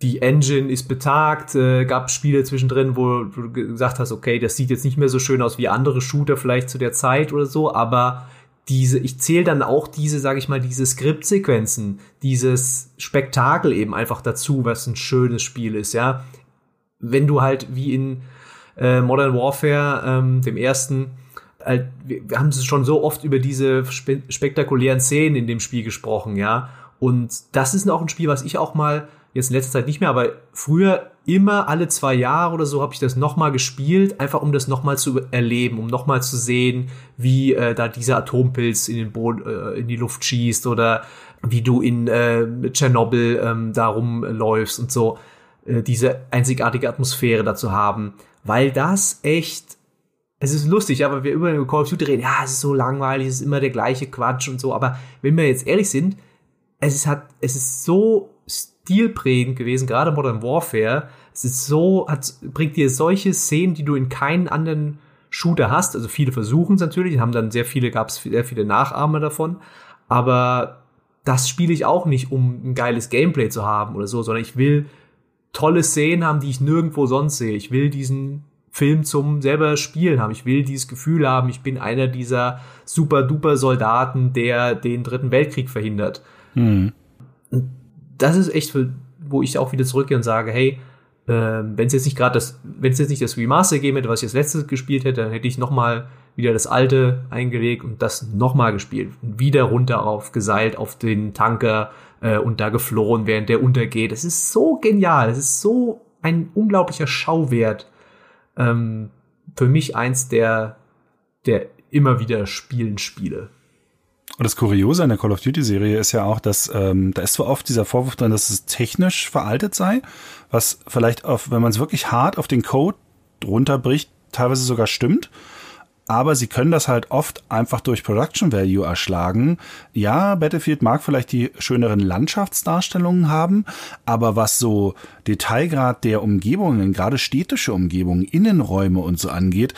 die Engine ist betagt, äh, gab Spiele zwischendrin, wo du gesagt hast, okay, das sieht jetzt nicht mehr so schön aus wie andere Shooter vielleicht zu der Zeit oder so, aber diese, ich zähle dann auch diese, sage ich mal, diese Skriptsequenzen, dieses Spektakel eben einfach dazu, was ein schönes Spiel ist, ja. Wenn du halt wie in äh, Modern Warfare, ähm, dem ersten, halt, wir, wir haben schon so oft über diese spe spektakulären Szenen in dem Spiel gesprochen, ja. Und das ist auch ein Spiel, was ich auch mal jetzt in letzter Zeit nicht mehr, aber früher immer alle zwei Jahre oder so habe ich das nochmal gespielt, einfach um das nochmal zu erleben, um nochmal zu sehen, wie äh, da dieser Atompilz in den Boden, äh, in die Luft schießt oder wie du in äh, Tschernobyl ähm, da rumläufst und so, äh, diese einzigartige Atmosphäre dazu haben, weil das echt es ist lustig, aber wir über Call of Duty reden, ja, es ist so langweilig, es ist immer der gleiche Quatsch und so, aber wenn wir jetzt ehrlich sind, es ist, hat, es ist so stilprägend gewesen, gerade Modern Warfare. Es ist so, hat, bringt dir solche Szenen, die du in keinen anderen Shooter hast. Also viele versuchen es natürlich, haben dann sehr viele, gab es sehr viele Nachahmer davon. Aber das spiele ich auch nicht, um ein geiles Gameplay zu haben oder so, sondern ich will tolle Szenen haben, die ich nirgendwo sonst sehe. Ich will diesen Film zum selber Spielen haben. Ich will dieses Gefühl haben, ich bin einer dieser super duper Soldaten, der den dritten Weltkrieg verhindert. Mhm das ist echt, wo ich auch wieder zurückgehe und sage, hey, äh, wenn es jetzt nicht gerade das, wenn es jetzt nicht das Remaster gegeben hätte, was ich als letztes gespielt hätte, dann hätte ich noch mal wieder das alte eingelegt und das nochmal gespielt. Wieder runter auf, geseilt auf den Tanker äh, und da geflohen, während der untergeht. Es ist so genial, es ist so ein unglaublicher Schauwert. Ähm, für mich eins der, der immer wieder spielen Spiele. Und das Kuriose an der Call of Duty-Serie ist ja auch, dass ähm, da ist zwar oft dieser Vorwurf drin, dass es technisch veraltet sei, was vielleicht, auf, wenn man es wirklich hart auf den Code runterbricht, teilweise sogar stimmt. Aber sie können das halt oft einfach durch Production Value erschlagen. Ja, Battlefield mag vielleicht die schöneren Landschaftsdarstellungen haben, aber was so Detailgrad der Umgebungen, gerade städtische Umgebungen, Innenräume und so angeht,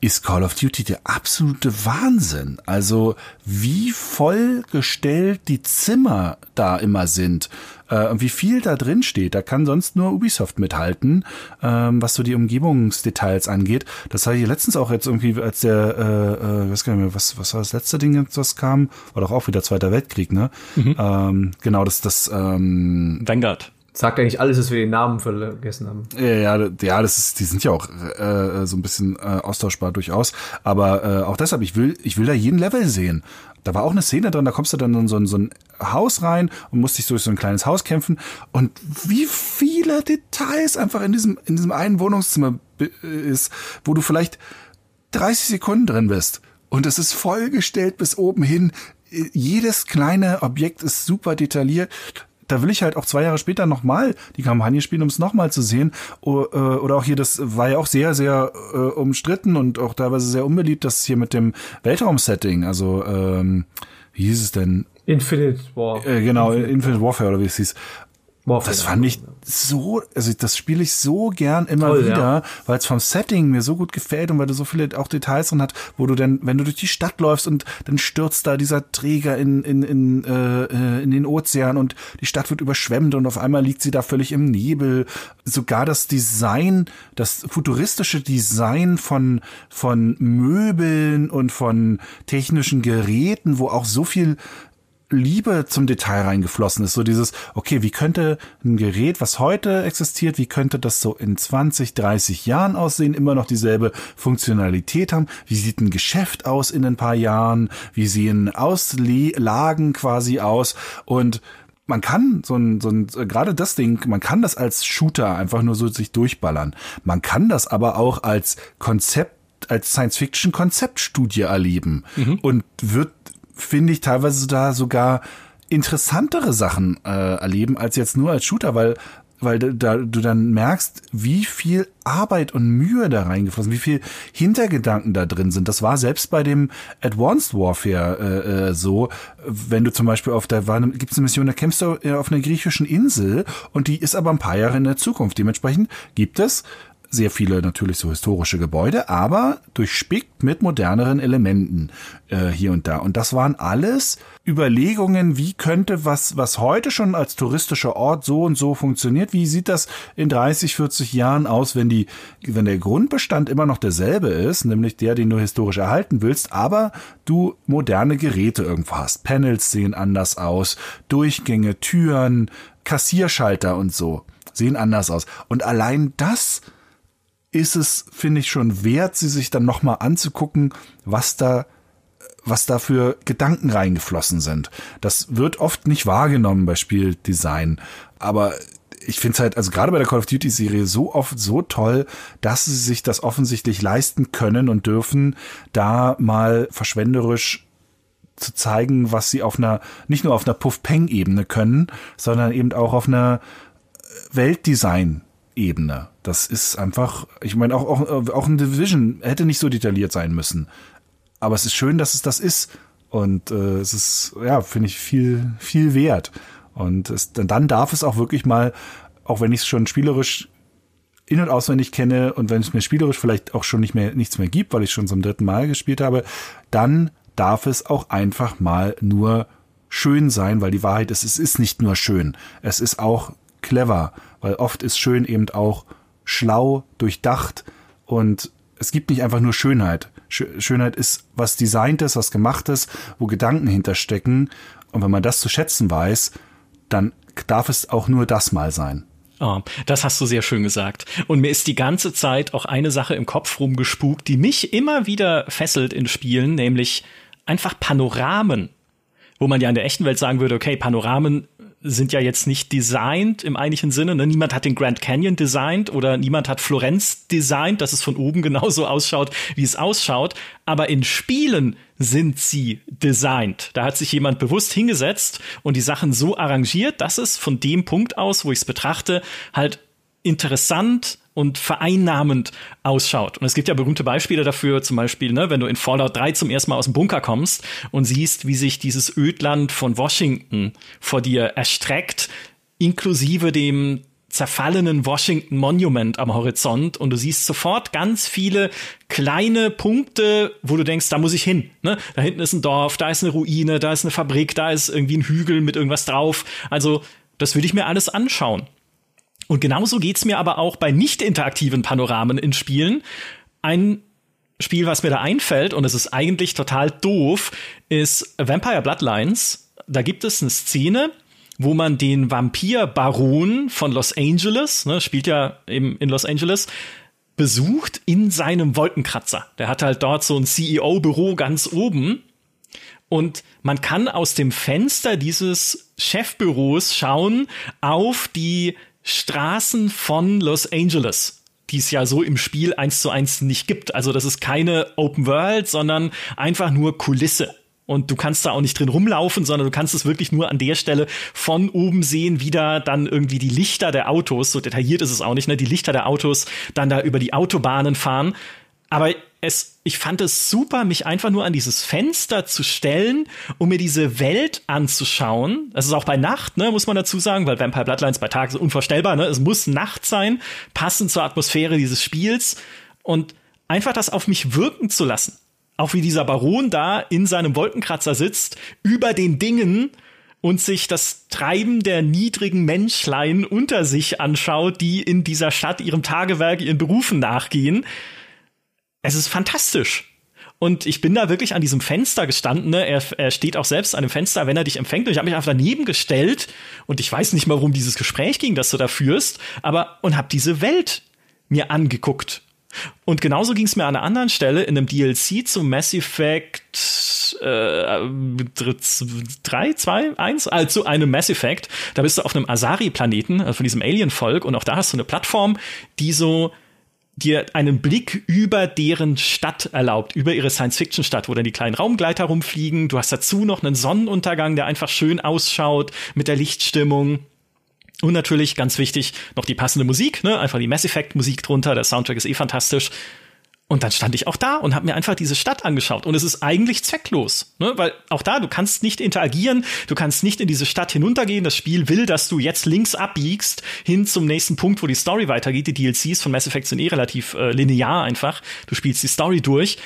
ist Call of Duty der absolute Wahnsinn. Also wie vollgestellt die Zimmer da immer sind äh, und wie viel da drin steht. Da kann sonst nur Ubisoft mithalten, ähm, was so die Umgebungsdetails angeht. Das habe ich letztens auch jetzt irgendwie, als der, äh, äh, weiß gar nicht mehr, was, was war das letzte Ding, das kam? War doch auch wieder Zweiter Weltkrieg, ne? Mhm. Ähm, genau, das, das ähm, Vanguard sagt eigentlich alles, dass wir den Namen vergessen haben. Ja, ja, das ist, die sind ja auch äh, so ein bisschen äh, austauschbar durchaus. Aber äh, auch deshalb, ich will, ich will da jeden Level sehen. Da war auch eine Szene drin, da kommst du dann in so ein, so ein Haus rein und musst dich durch so ein kleines Haus kämpfen. Und wie viele Details einfach in diesem, in diesem einen Wohnungszimmer ist, wo du vielleicht 30 Sekunden drin bist. Und es ist vollgestellt bis oben hin. Jedes kleine Objekt ist super detailliert da will ich halt auch zwei Jahre später nochmal die Kampagne spielen, um es nochmal zu sehen. Äh, oder auch hier, das war ja auch sehr, sehr äh, umstritten und auch teilweise sehr unbeliebt, das hier mit dem Weltraum-Setting. Also, ähm, wie hieß es denn? Infinite War. Äh, genau, Infinite, Infinite Warfare oder wie es hieß. Warfare. Das fand ich so, also das spiele ich so gern immer Toll, wieder, ja. weil es vom Setting mir so gut gefällt und weil du so viele auch Details drin hat, wo du dann, wenn du durch die Stadt läufst und dann stürzt da dieser Träger in, in, in, äh, in den Ozean und die Stadt wird überschwemmt und auf einmal liegt sie da völlig im Nebel. Sogar das Design, das futuristische Design von, von Möbeln und von technischen Geräten, wo auch so viel Liebe zum Detail reingeflossen ist. So dieses, okay, wie könnte ein Gerät, was heute existiert, wie könnte das so in 20, 30 Jahren aussehen, immer noch dieselbe Funktionalität haben? Wie sieht ein Geschäft aus in ein paar Jahren? Wie sehen Auslagen quasi aus? Und man kann so ein, so ein, gerade das Ding, man kann das als Shooter einfach nur so sich durchballern. Man kann das aber auch als Konzept als Science-Fiction-Konzeptstudie erleben mhm. und wird finde ich, teilweise da sogar interessantere Sachen äh, erleben als jetzt nur als Shooter, weil weil da du dann merkst, wie viel Arbeit und Mühe da reingeflossen, wie viel Hintergedanken da drin sind. Das war selbst bei dem Advanced Warfare äh, äh, so, wenn du zum Beispiel auf der gibt es eine Mission, da kämpfst du äh, auf einer griechischen Insel und die ist aber ein paar Jahre in der Zukunft. Dementsprechend gibt es sehr viele natürlich so historische Gebäude, aber durchspickt mit moderneren Elementen äh, hier und da. Und das waren alles Überlegungen, wie könnte was, was heute schon als touristischer Ort so und so funktioniert, wie sieht das in 30, 40 Jahren aus, wenn die, wenn der Grundbestand immer noch derselbe ist, nämlich der, den du historisch erhalten willst, aber du moderne Geräte irgendwo hast. Panels sehen anders aus, Durchgänge, Türen, Kassierschalter und so sehen anders aus. Und allein das ist es, finde ich, schon wert, sie sich dann nochmal anzugucken, was da was da für Gedanken reingeflossen sind. Das wird oft nicht wahrgenommen bei Spieldesign, aber ich finde es halt, also gerade bei der Call of Duty Serie so oft so toll, dass sie sich das offensichtlich leisten können und dürfen, da mal verschwenderisch zu zeigen, was sie auf einer, nicht nur auf einer Puff-Peng-Ebene können, sondern eben auch auf einer Weltdesign Ebene. Das ist einfach, ich meine, auch, auch, auch ein Division hätte nicht so detailliert sein müssen. Aber es ist schön, dass es das ist. Und äh, es ist, ja, finde ich, viel, viel wert. Und es, dann darf es auch wirklich mal, auch wenn ich es schon spielerisch in- und auswendig kenne und wenn es mir spielerisch vielleicht auch schon nicht mehr nichts mehr gibt, weil ich schon zum dritten Mal gespielt habe, dann darf es auch einfach mal nur schön sein, weil die Wahrheit ist, es ist nicht nur schön, es ist auch clever, weil oft ist schön eben auch schlau, durchdacht und es gibt nicht einfach nur Schönheit. Schönheit ist was Designtes, was Gemachtes, wo Gedanken hinterstecken. Und wenn man das zu schätzen weiß, dann darf es auch nur das mal sein. Oh, das hast du sehr schön gesagt. Und mir ist die ganze Zeit auch eine Sache im Kopf rumgespukt, die mich immer wieder fesselt in Spielen, nämlich einfach Panoramen. Wo man ja in der echten Welt sagen würde, okay, Panoramen sind ja jetzt nicht designt im eigentlichen Sinne. Ne? Niemand hat den Grand Canyon designt oder niemand hat Florenz designt, dass es von oben genauso ausschaut, wie es ausschaut. Aber in Spielen sind sie designt. Da hat sich jemand bewusst hingesetzt und die Sachen so arrangiert, dass es von dem Punkt aus, wo ich es betrachte, halt interessant und vereinnahmend ausschaut. Und es gibt ja berühmte Beispiele dafür, zum Beispiel, ne, wenn du in Fallout 3 zum ersten Mal aus dem Bunker kommst und siehst, wie sich dieses Ödland von Washington vor dir erstreckt, inklusive dem zerfallenen Washington Monument am Horizont und du siehst sofort ganz viele kleine Punkte, wo du denkst, da muss ich hin. Ne? Da hinten ist ein Dorf, da ist eine Ruine, da ist eine Fabrik, da ist irgendwie ein Hügel mit irgendwas drauf. Also das würde ich mir alles anschauen. Und genauso geht's mir aber auch bei nicht interaktiven Panoramen in Spielen. Ein Spiel, was mir da einfällt, und es ist eigentlich total doof, ist Vampire Bloodlines. Da gibt es eine Szene, wo man den Vampir-Baron von Los Angeles, ne, spielt ja eben in Los Angeles, besucht in seinem Wolkenkratzer. Der hat halt dort so ein CEO-Büro ganz oben. Und man kann aus dem Fenster dieses Chefbüros schauen auf die Straßen von Los Angeles die es ja so im Spiel eins zu eins nicht gibt. Also das ist keine Open World, sondern einfach nur Kulisse. Und du kannst da auch nicht drin rumlaufen, sondern du kannst es wirklich nur an der Stelle von oben sehen, wie da dann irgendwie die Lichter der Autos, so detailliert ist es auch nicht, ne, die Lichter der Autos dann da über die Autobahnen fahren. Aber es, ich fand es super, mich einfach nur an dieses Fenster zu stellen, um mir diese Welt anzuschauen. Das ist auch bei Nacht, ne, muss man dazu sagen, weil Vampire Bloodlines bei Tag ist unvorstellbar, ne? Es muss Nacht sein, passend zur Atmosphäre dieses Spiels und einfach das auf mich wirken zu lassen. Auch wie dieser Baron da in seinem Wolkenkratzer sitzt, über den Dingen und sich das Treiben der niedrigen Menschlein unter sich anschaut, die in dieser Stadt ihrem Tagewerk, ihren Berufen nachgehen es ist fantastisch. Und ich bin da wirklich an diesem Fenster gestanden. Ne? Er, er steht auch selbst an dem Fenster, wenn er dich empfängt. Und ich habe mich einfach daneben gestellt. Und ich weiß nicht mal, worum dieses Gespräch ging, das du da führst. Aber und habe diese Welt mir angeguckt. Und genauso ging es mir an einer anderen Stelle in einem DLC zu Mass Effect äh, 3, 2, 1, also einem Mass Effect. Da bist du auf einem Asari-Planeten, also von diesem Alien-Volk. Und auch da hast du eine Plattform, die so dir einen Blick über deren Stadt erlaubt, über ihre Science-Fiction-Stadt, wo dann die kleinen Raumgleiter rumfliegen. Du hast dazu noch einen Sonnenuntergang, der einfach schön ausschaut mit der Lichtstimmung. Und natürlich, ganz wichtig, noch die passende Musik, ne? Einfach die Mass Effect Musik drunter. Der Soundtrack ist eh fantastisch. Und dann stand ich auch da und habe mir einfach diese Stadt angeschaut. Und es ist eigentlich zwecklos, ne? weil auch da, du kannst nicht interagieren, du kannst nicht in diese Stadt hinuntergehen. Das Spiel will, dass du jetzt links abbiegst hin zum nächsten Punkt, wo die Story weitergeht. Die DLCs von Mass Effect sind eh relativ äh, linear einfach. Du spielst die Story durch.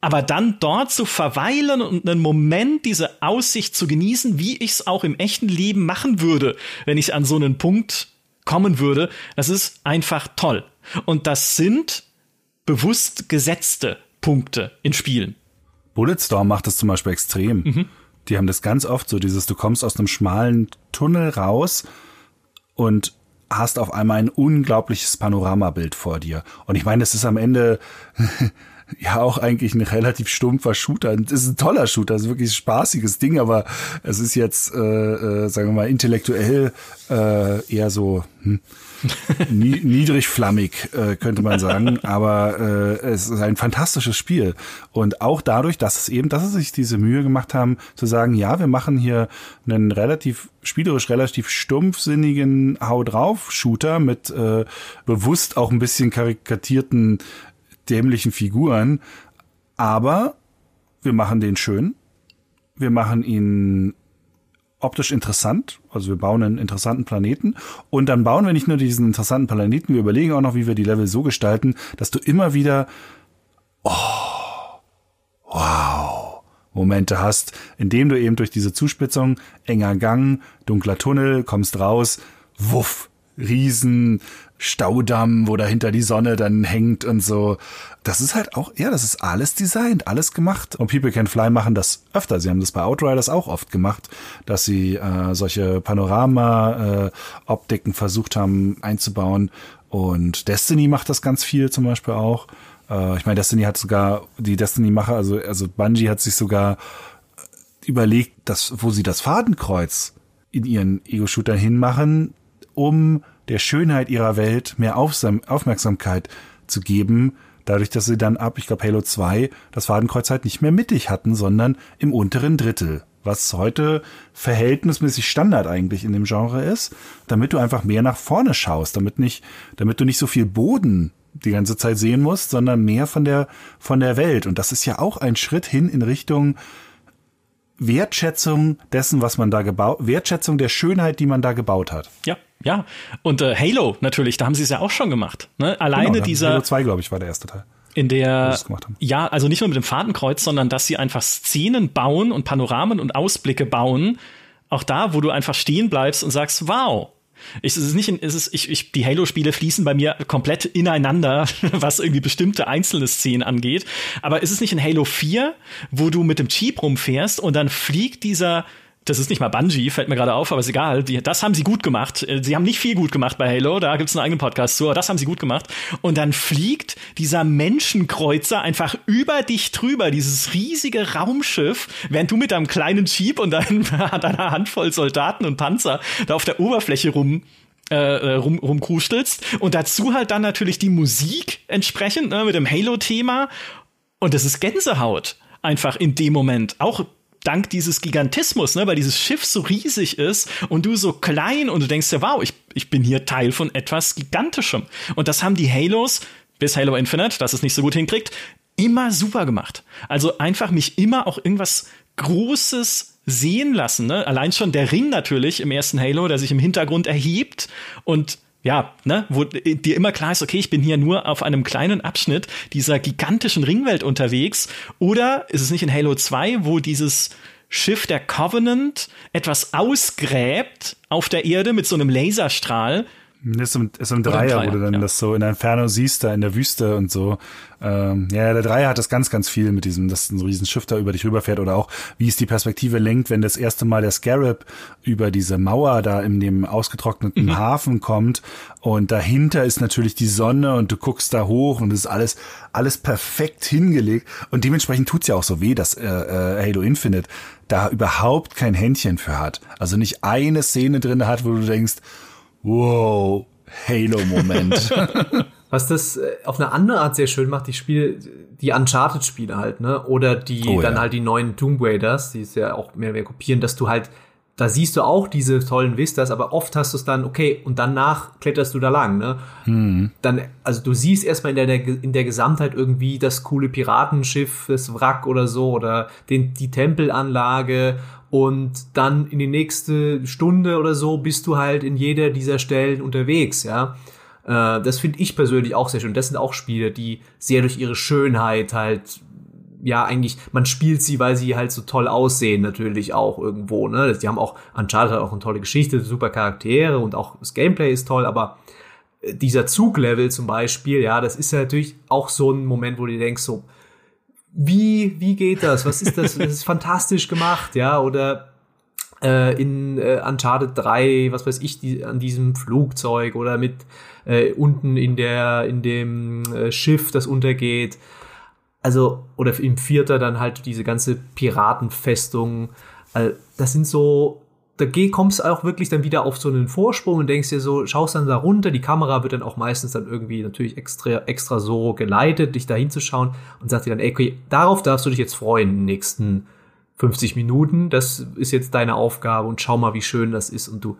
Aber dann dort zu verweilen und einen Moment diese Aussicht zu genießen, wie ich es auch im echten Leben machen würde, wenn ich an so einen Punkt kommen würde, das ist einfach toll. Und das sind bewusst gesetzte Punkte in Spielen. Bulletstorm macht das zum Beispiel extrem. Mhm. Die haben das ganz oft so, dieses, du kommst aus einem schmalen Tunnel raus und hast auf einmal ein unglaubliches Panoramabild vor dir. Und ich meine, das ist am Ende ja auch eigentlich ein relativ stumpfer Shooter. Es ist ein toller Shooter, es ist wirklich ein spaßiges Ding, aber es ist jetzt, äh, äh, sagen wir mal, intellektuell äh, eher so hm, niedrigflammig, äh, könnte man sagen. Aber äh, es ist ein fantastisches Spiel. Und auch dadurch, dass es eben, dass sie sich diese Mühe gemacht haben, zu sagen, ja, wir machen hier einen relativ spielerisch relativ stumpfsinnigen Hau drauf Shooter mit äh, bewusst auch ein bisschen karikatierten dämlichen Figuren, aber wir machen den schön. Wir machen ihn optisch interessant, also wir bauen einen interessanten Planeten. Und dann bauen wir nicht nur diesen interessanten Planeten, wir überlegen auch noch, wie wir die Level so gestalten, dass du immer wieder oh, wow Momente hast, indem du eben durch diese Zuspitzung, enger Gang, dunkler Tunnel, kommst raus, wuff, riesen Staudamm, wo dahinter die Sonne dann hängt und so. Das ist halt auch, ja, das ist alles designt, alles gemacht. Und People Can Fly machen das öfter. Sie haben das bei Outriders auch oft gemacht, dass sie äh, solche Panorama-Optiken äh, versucht haben einzubauen. Und Destiny macht das ganz viel zum Beispiel auch. Äh, ich meine, Destiny hat sogar, die Destiny-Macher, also, also Bungie hat sich sogar überlegt, dass, wo sie das Fadenkreuz in ihren Ego-Shootern hinmachen, um der Schönheit ihrer Welt mehr Aufmerksamkeit zu geben, dadurch, dass sie dann ab, ich glaube, Halo 2 das Fadenkreuz halt nicht mehr mittig hatten, sondern im unteren Drittel, was heute verhältnismäßig Standard eigentlich in dem Genre ist, damit du einfach mehr nach vorne schaust, damit nicht, damit du nicht so viel Boden die ganze Zeit sehen musst, sondern mehr von der, von der Welt. Und das ist ja auch ein Schritt hin in Richtung Wertschätzung dessen, was man da gebaut, Wertschätzung der Schönheit, die man da gebaut hat. Ja, ja. Und äh, Halo natürlich, da haben sie es ja auch schon gemacht. Ne? Alleine genau, dieser. Halo 2, glaube ich, war der erste Teil. In der, ja, also nicht nur mit dem Fadenkreuz, sondern dass sie einfach Szenen bauen und Panoramen und Ausblicke bauen. Auch da, wo du einfach stehen bleibst und sagst, wow, ich, es ist nicht, es ist, ich, ich, die Halo-Spiele fließen bei mir komplett ineinander, was irgendwie bestimmte einzelne Szenen angeht. Aber ist es nicht in Halo 4, wo du mit dem Jeep rumfährst und dann fliegt dieser das ist nicht mal Bungie, fällt mir gerade auf, aber ist egal. Die, das haben sie gut gemacht. Äh, sie haben nicht viel gut gemacht bei Halo, da gibt's einen eigenen Podcast zu, aber das haben sie gut gemacht. Und dann fliegt dieser Menschenkreuzer einfach über dich drüber, dieses riesige Raumschiff, während du mit deinem kleinen Jeep und dein, deiner Handvoll Soldaten und Panzer da auf der Oberfläche rum äh, äh rum, rumkrustelst. Und dazu halt dann natürlich die Musik entsprechend, ne, mit dem Halo-Thema. Und das ist Gänsehaut einfach in dem Moment. Auch dank dieses Gigantismus, ne, weil dieses Schiff so riesig ist und du so klein und du denkst ja, wow, ich, ich bin hier Teil von etwas Gigantischem. Und das haben die Halos bis Halo Infinite, das es nicht so gut hinkriegt, immer super gemacht. Also einfach mich immer auch irgendwas Großes sehen lassen. Ne? Allein schon der Ring natürlich im ersten Halo, der sich im Hintergrund erhebt und ja, ne, wo dir immer klar ist, okay, ich bin hier nur auf einem kleinen Abschnitt dieser gigantischen Ringwelt unterwegs. Oder ist es nicht in Halo 2, wo dieses Schiff der Covenant etwas ausgräbt auf der Erde mit so einem Laserstrahl so ein, ist so ein Dreier, Dreier, wo du dann ja. das so in Inferno siehst, da in der Wüste und so. Ähm, ja, der Dreier hat das ganz, ganz viel mit diesem, dass ein riesen Schiff da über dich rüberfährt oder auch, wie es die Perspektive lenkt, wenn das erste Mal der Scarab über diese Mauer da in dem ausgetrockneten mhm. Hafen kommt und dahinter ist natürlich die Sonne und du guckst da hoch und es ist alles, alles perfekt hingelegt und dementsprechend tut's ja auch so weh, dass äh, äh, Halo Infinite da überhaupt kein Händchen für hat. Also nicht eine Szene drin hat, wo du denkst, wow, Halo-Moment. Was das äh, auf eine andere Art sehr schön macht, die Spiele, die Uncharted-Spiele halt, ne? Oder die oh, dann ja. halt die neuen Tomb Raiders, die es ja auch mehr oder weniger kopieren, dass du halt, da siehst du auch diese tollen Vistas, aber oft hast du es dann, okay, und danach kletterst du da lang, ne? Hm. Dann, also du siehst erstmal in der, in der Gesamtheit irgendwie das coole Piratenschiff, das Wrack oder so, oder den, die Tempelanlage und dann in die nächste Stunde oder so bist du halt in jeder dieser Stellen unterwegs, ja. Äh, das finde ich persönlich auch sehr schön. Das sind auch Spiele, die sehr durch ihre Schönheit halt ja, eigentlich, man spielt sie, weil sie halt so toll aussehen, natürlich auch irgendwo, ne? Die haben auch, Uncharted hat auch eine tolle Geschichte, super Charaktere und auch das Gameplay ist toll, aber äh, dieser Zuglevel zum Beispiel, ja, das ist ja natürlich auch so ein Moment, wo du denkst, so, wie, wie geht das? Was ist das? Das ist fantastisch gemacht, ja, oder äh, in äh, Uncharted 3, was weiß ich, die, an diesem Flugzeug oder mit äh, unten in der, in dem äh, Schiff, das untergeht. Also, oder im Vierter dann halt diese ganze Piratenfestung. Also, das sind so da kommst du auch wirklich dann wieder auf so einen Vorsprung und denkst dir so, schaust dann da runter, die Kamera wird dann auch meistens dann irgendwie natürlich extra, extra so geleitet, dich da hinzuschauen und sagt dir dann, ey, okay, darauf darfst du dich jetzt freuen in den nächsten 50 Minuten, das ist jetzt deine Aufgabe und schau mal, wie schön das ist und du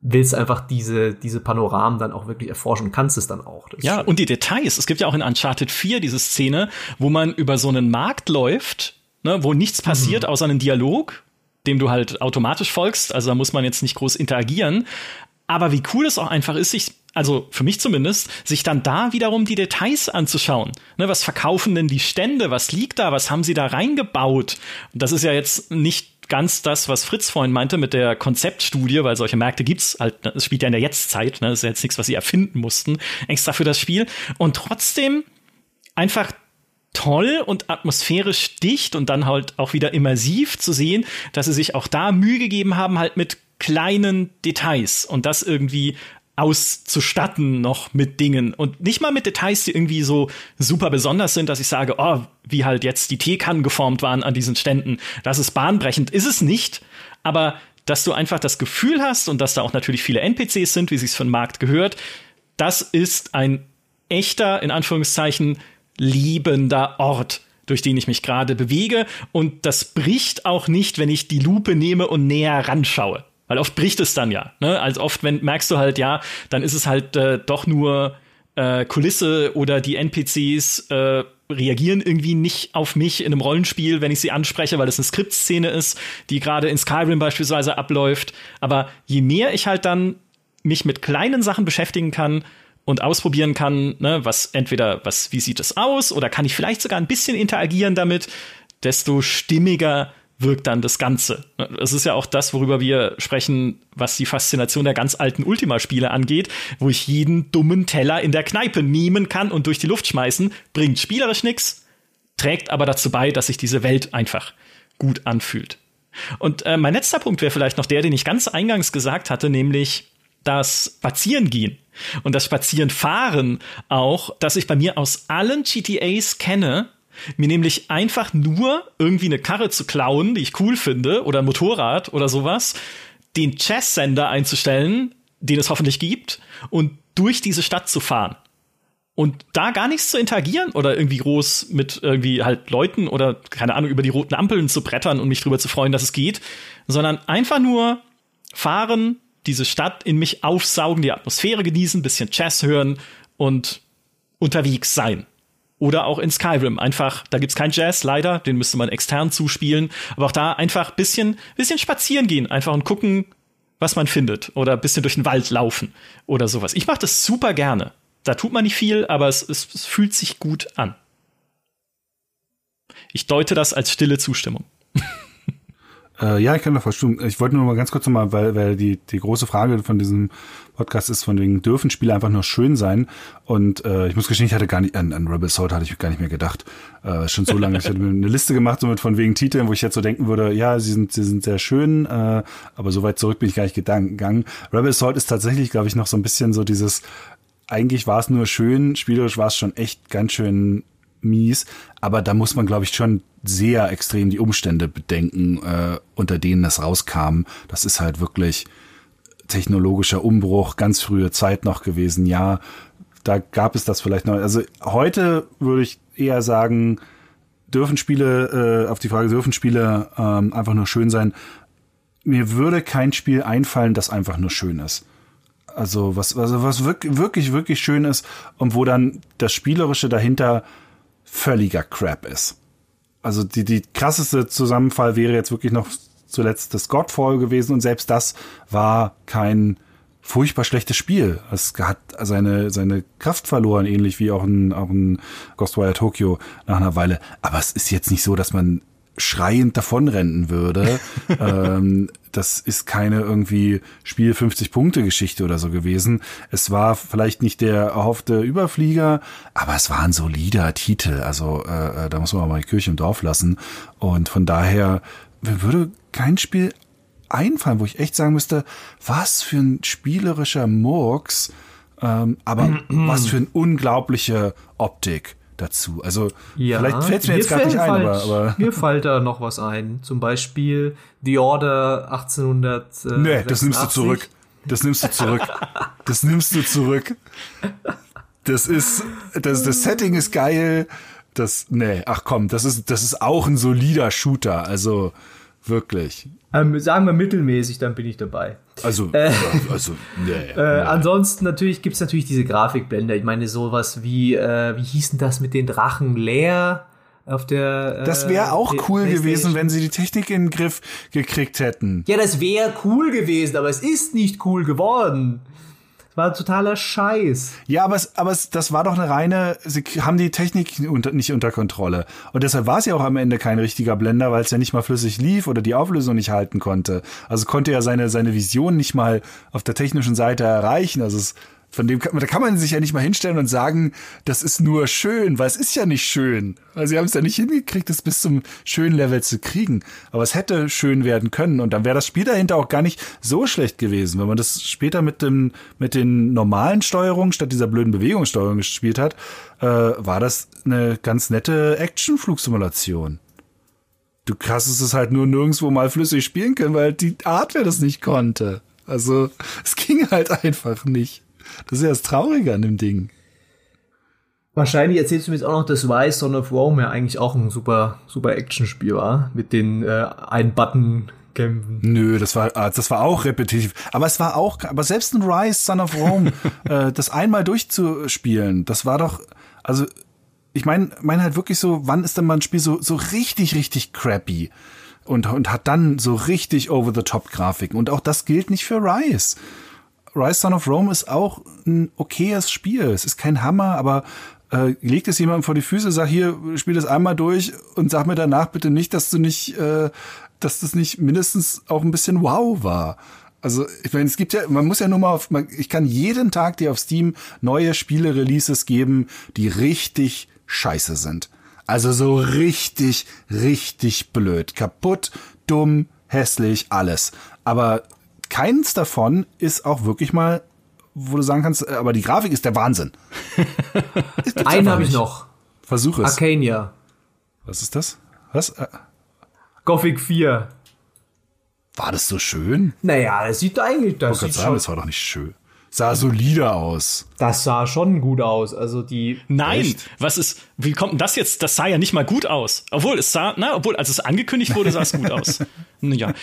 willst einfach diese, diese Panoramen dann auch wirklich erforschen und kannst es dann auch. ja, schön. und die Details. Es gibt ja auch in Uncharted 4 diese Szene, wo man über so einen Markt läuft, ne, wo nichts passiert mhm. außer einen Dialog dem du halt automatisch folgst. Also da muss man jetzt nicht groß interagieren. Aber wie cool es auch einfach ist, sich, also für mich zumindest, sich dann da wiederum die Details anzuschauen. Ne, was verkaufen denn die Stände? Was liegt da? Was haben sie da reingebaut? Und das ist ja jetzt nicht ganz das, was Fritz vorhin meinte mit der Konzeptstudie, weil solche Märkte gibt's halt, es spielt ja in der Jetztzeit, ne? das ist jetzt nichts, was sie erfinden mussten, extra für das Spiel. Und trotzdem einfach toll und atmosphärisch dicht und dann halt auch wieder immersiv zu sehen, dass sie sich auch da Mühe gegeben haben, halt mit kleinen Details und das irgendwie auszustatten noch mit Dingen. Und nicht mal mit Details, die irgendwie so super besonders sind, dass ich sage, oh, wie halt jetzt die Teekannen geformt waren an diesen Ständen, das ist bahnbrechend, ist es nicht, aber dass du einfach das Gefühl hast und dass da auch natürlich viele NPCs sind, wie sich's von Markt gehört, das ist ein echter, in Anführungszeichen, liebender Ort, durch den ich mich gerade bewege. Und das bricht auch nicht, wenn ich die Lupe nehme und näher ranschaue. Weil oft bricht es dann ja. Ne? Also oft, wenn merkst du halt, ja, dann ist es halt äh, doch nur äh, Kulisse oder die NPCs äh, reagieren irgendwie nicht auf mich in einem Rollenspiel, wenn ich sie anspreche, weil es eine Skriptszene ist, die gerade in Skyrim beispielsweise abläuft. Aber je mehr ich halt dann mich mit kleinen Sachen beschäftigen kann, und ausprobieren kann, ne, was entweder, was, wie sieht es aus, oder kann ich vielleicht sogar ein bisschen interagieren damit, desto stimmiger wirkt dann das Ganze. Es ist ja auch das, worüber wir sprechen, was die Faszination der ganz alten Ultima-Spiele angeht, wo ich jeden dummen Teller in der Kneipe nehmen kann und durch die Luft schmeißen, bringt spielerisch nichts, trägt aber dazu bei, dass sich diese Welt einfach gut anfühlt. Und äh, mein letzter Punkt wäre vielleicht noch der, den ich ganz eingangs gesagt hatte, nämlich das Spazierengehen und das Spazierenfahren auch, dass ich bei mir aus allen GTAs kenne, mir nämlich einfach nur irgendwie eine Karre zu klauen, die ich cool finde, oder ein Motorrad oder sowas, den Chess-Sender einzustellen, den es hoffentlich gibt, und durch diese Stadt zu fahren. Und da gar nichts zu interagieren oder irgendwie groß mit irgendwie halt Leuten oder keine Ahnung über die roten Ampeln zu brettern und mich drüber zu freuen, dass es geht, sondern einfach nur fahren, diese Stadt in mich aufsaugen, die Atmosphäre genießen, bisschen Jazz hören und unterwegs sein. Oder auch in Skyrim. Einfach, da gibt's kein Jazz, leider, den müsste man extern zuspielen. Aber auch da einfach bisschen, bisschen spazieren gehen, einfach und gucken, was man findet. Oder bisschen durch den Wald laufen oder sowas. Ich mache das super gerne. Da tut man nicht viel, aber es, es, es fühlt sich gut an. Ich deute das als stille Zustimmung. Äh, ja, ich kann da verstimmen. Ich wollte nur mal ganz kurz nochmal, weil, weil die, die große Frage von diesem Podcast ist, von wegen, dürfen Spiele einfach nur schön sein? Und äh, ich muss gestehen, ich hatte gar nicht, an, an Rebel Sword hatte ich gar nicht mehr gedacht. Äh, schon so lange. ich hatte mir eine Liste gemacht, so mit von wegen Titeln, wo ich jetzt so denken würde, ja, sie sind, sie sind sehr schön, äh, aber so weit zurück bin ich gar nicht gegangen. Rebel Sword ist tatsächlich, glaube ich, noch so ein bisschen so dieses, eigentlich war es nur schön, spielerisch war es schon echt ganz schön mies, aber da muss man, glaube ich, schon sehr extrem die Umstände bedenken, äh, unter denen das rauskam. Das ist halt wirklich technologischer Umbruch, ganz frühe Zeit noch gewesen. Ja, da gab es das vielleicht noch. Also heute würde ich eher sagen, dürfen Spiele, äh, auf die Frage, dürfen Spiele ähm, einfach nur schön sein? Mir würde kein Spiel einfallen, das einfach nur schön ist. Also was, also was wirklich, wirklich, wirklich schön ist und wo dann das Spielerische dahinter völliger Crap ist. Also die, die krasseste Zusammenfall wäre jetzt wirklich noch zuletzt das Godfall gewesen und selbst das war kein furchtbar schlechtes Spiel. Es hat seine, seine Kraft verloren, ähnlich wie auch ein, auch ein Ghostwire Tokyo nach einer Weile. Aber es ist jetzt nicht so, dass man schreiend davonrennen würde. ähm, das ist keine irgendwie Spiel 50 Punkte Geschichte oder so gewesen. Es war vielleicht nicht der erhoffte Überflieger, aber es war ein solider Titel. Also äh, äh da muss man auch mal die Kirche im Dorf lassen. Und von daher würde kein Spiel einfallen, wo ich echt sagen müsste, was für ein spielerischer Murks, ähm, aber was für eine unglaubliche Optik dazu. Also ja, vielleicht fällt es mir jetzt gar nicht ein, aber, aber, Mir fällt da noch was ein. Zum Beispiel The Order 1800. Äh, nee, das nimmst du zurück. Das nimmst du zurück. das nimmst du zurück. Das ist, das, das Setting ist geil. Das, nee, ach komm, das ist, das ist auch ein solider Shooter. Also, wirklich. Ähm, sagen wir mittelmäßig, dann bin ich dabei. Also, äh, also nee, äh, nee. Ansonsten natürlich gibt's natürlich diese Grafikblender. Ich meine, sowas wie, äh, wie hießen das mit den Drachen leer? auf der. Äh, das wäre auch cool gewesen, wenn sie die Technik in den Griff gekriegt hätten. Ja, das wäre cool gewesen, aber es ist nicht cool geworden. War totaler Scheiß. Ja, aber, es, aber es, das war doch eine reine, sie haben die Technik unter, nicht unter Kontrolle. Und deshalb war es ja auch am Ende kein richtiger Blender, weil es ja nicht mal flüssig lief oder die Auflösung nicht halten konnte. Also konnte er seine, seine Vision nicht mal auf der technischen Seite erreichen. Also es von dem kann, da kann man sich ja nicht mal hinstellen und sagen, das ist nur schön, weil es ist ja nicht schön. Weil sie haben es ja nicht hingekriegt, das bis zum schönen Level zu kriegen. Aber es hätte schön werden können und dann wäre das Spiel dahinter auch gar nicht so schlecht gewesen, wenn man das später mit dem mit den normalen Steuerungen statt dieser blöden Bewegungssteuerung gespielt hat, äh, war das eine ganz nette Action-Flugsimulation. Du hast es halt nur nirgendwo mal flüssig spielen können, weil die Hardware das nicht konnte. Also es ging halt einfach nicht. Das ist ja das Traurige an dem Ding. Wahrscheinlich erzählst du mir jetzt auch noch, dass Rise Son of Rome ja eigentlich auch ein super, super Action-Spiel war. Mit den äh, ein-Button kämpfen. Nö, das war, ah, das war auch repetitiv. Aber es war auch, aber selbst ein Rise Son of Rome, äh, das einmal durchzuspielen, das war doch, also ich meine, meine halt wirklich so, wann ist denn mal ein Spiel so, so richtig, richtig crappy? Und, und hat dann so richtig over-the-top-Grafiken. Und auch das gilt nicht für Rise. Rise Son of Rome ist auch ein okayes Spiel. Es ist kein Hammer, aber äh, legt es jemandem vor die Füße, sag hier, spiel das einmal durch und sag mir danach bitte nicht, dass du nicht, äh, dass das nicht mindestens auch ein bisschen wow war. Also, ich meine, es gibt ja, man muss ja nur mal auf, man, ich kann jeden Tag dir auf Steam neue Spiele-Releases geben, die richtig scheiße sind. Also so richtig, richtig blöd. Kaputt, dumm, hässlich, alles. Aber keins davon ist auch wirklich mal, wo du sagen kannst, äh, aber die Grafik ist der Wahnsinn. Einen habe ich noch. Versuch es. Arcania. Was ist das? Was? Äh, Gothic 4. War das so schön? Naja, das sieht eigentlich, das Ich wollte sieht sagen, schon, das war doch nicht schön. Sah solider aus. das sah schon gut aus. Also die, Nein, Echt? was ist, wie kommt denn das jetzt? Das sah ja nicht mal gut aus. Obwohl, es sah, na, obwohl, als es angekündigt wurde, sah es gut aus. Ja.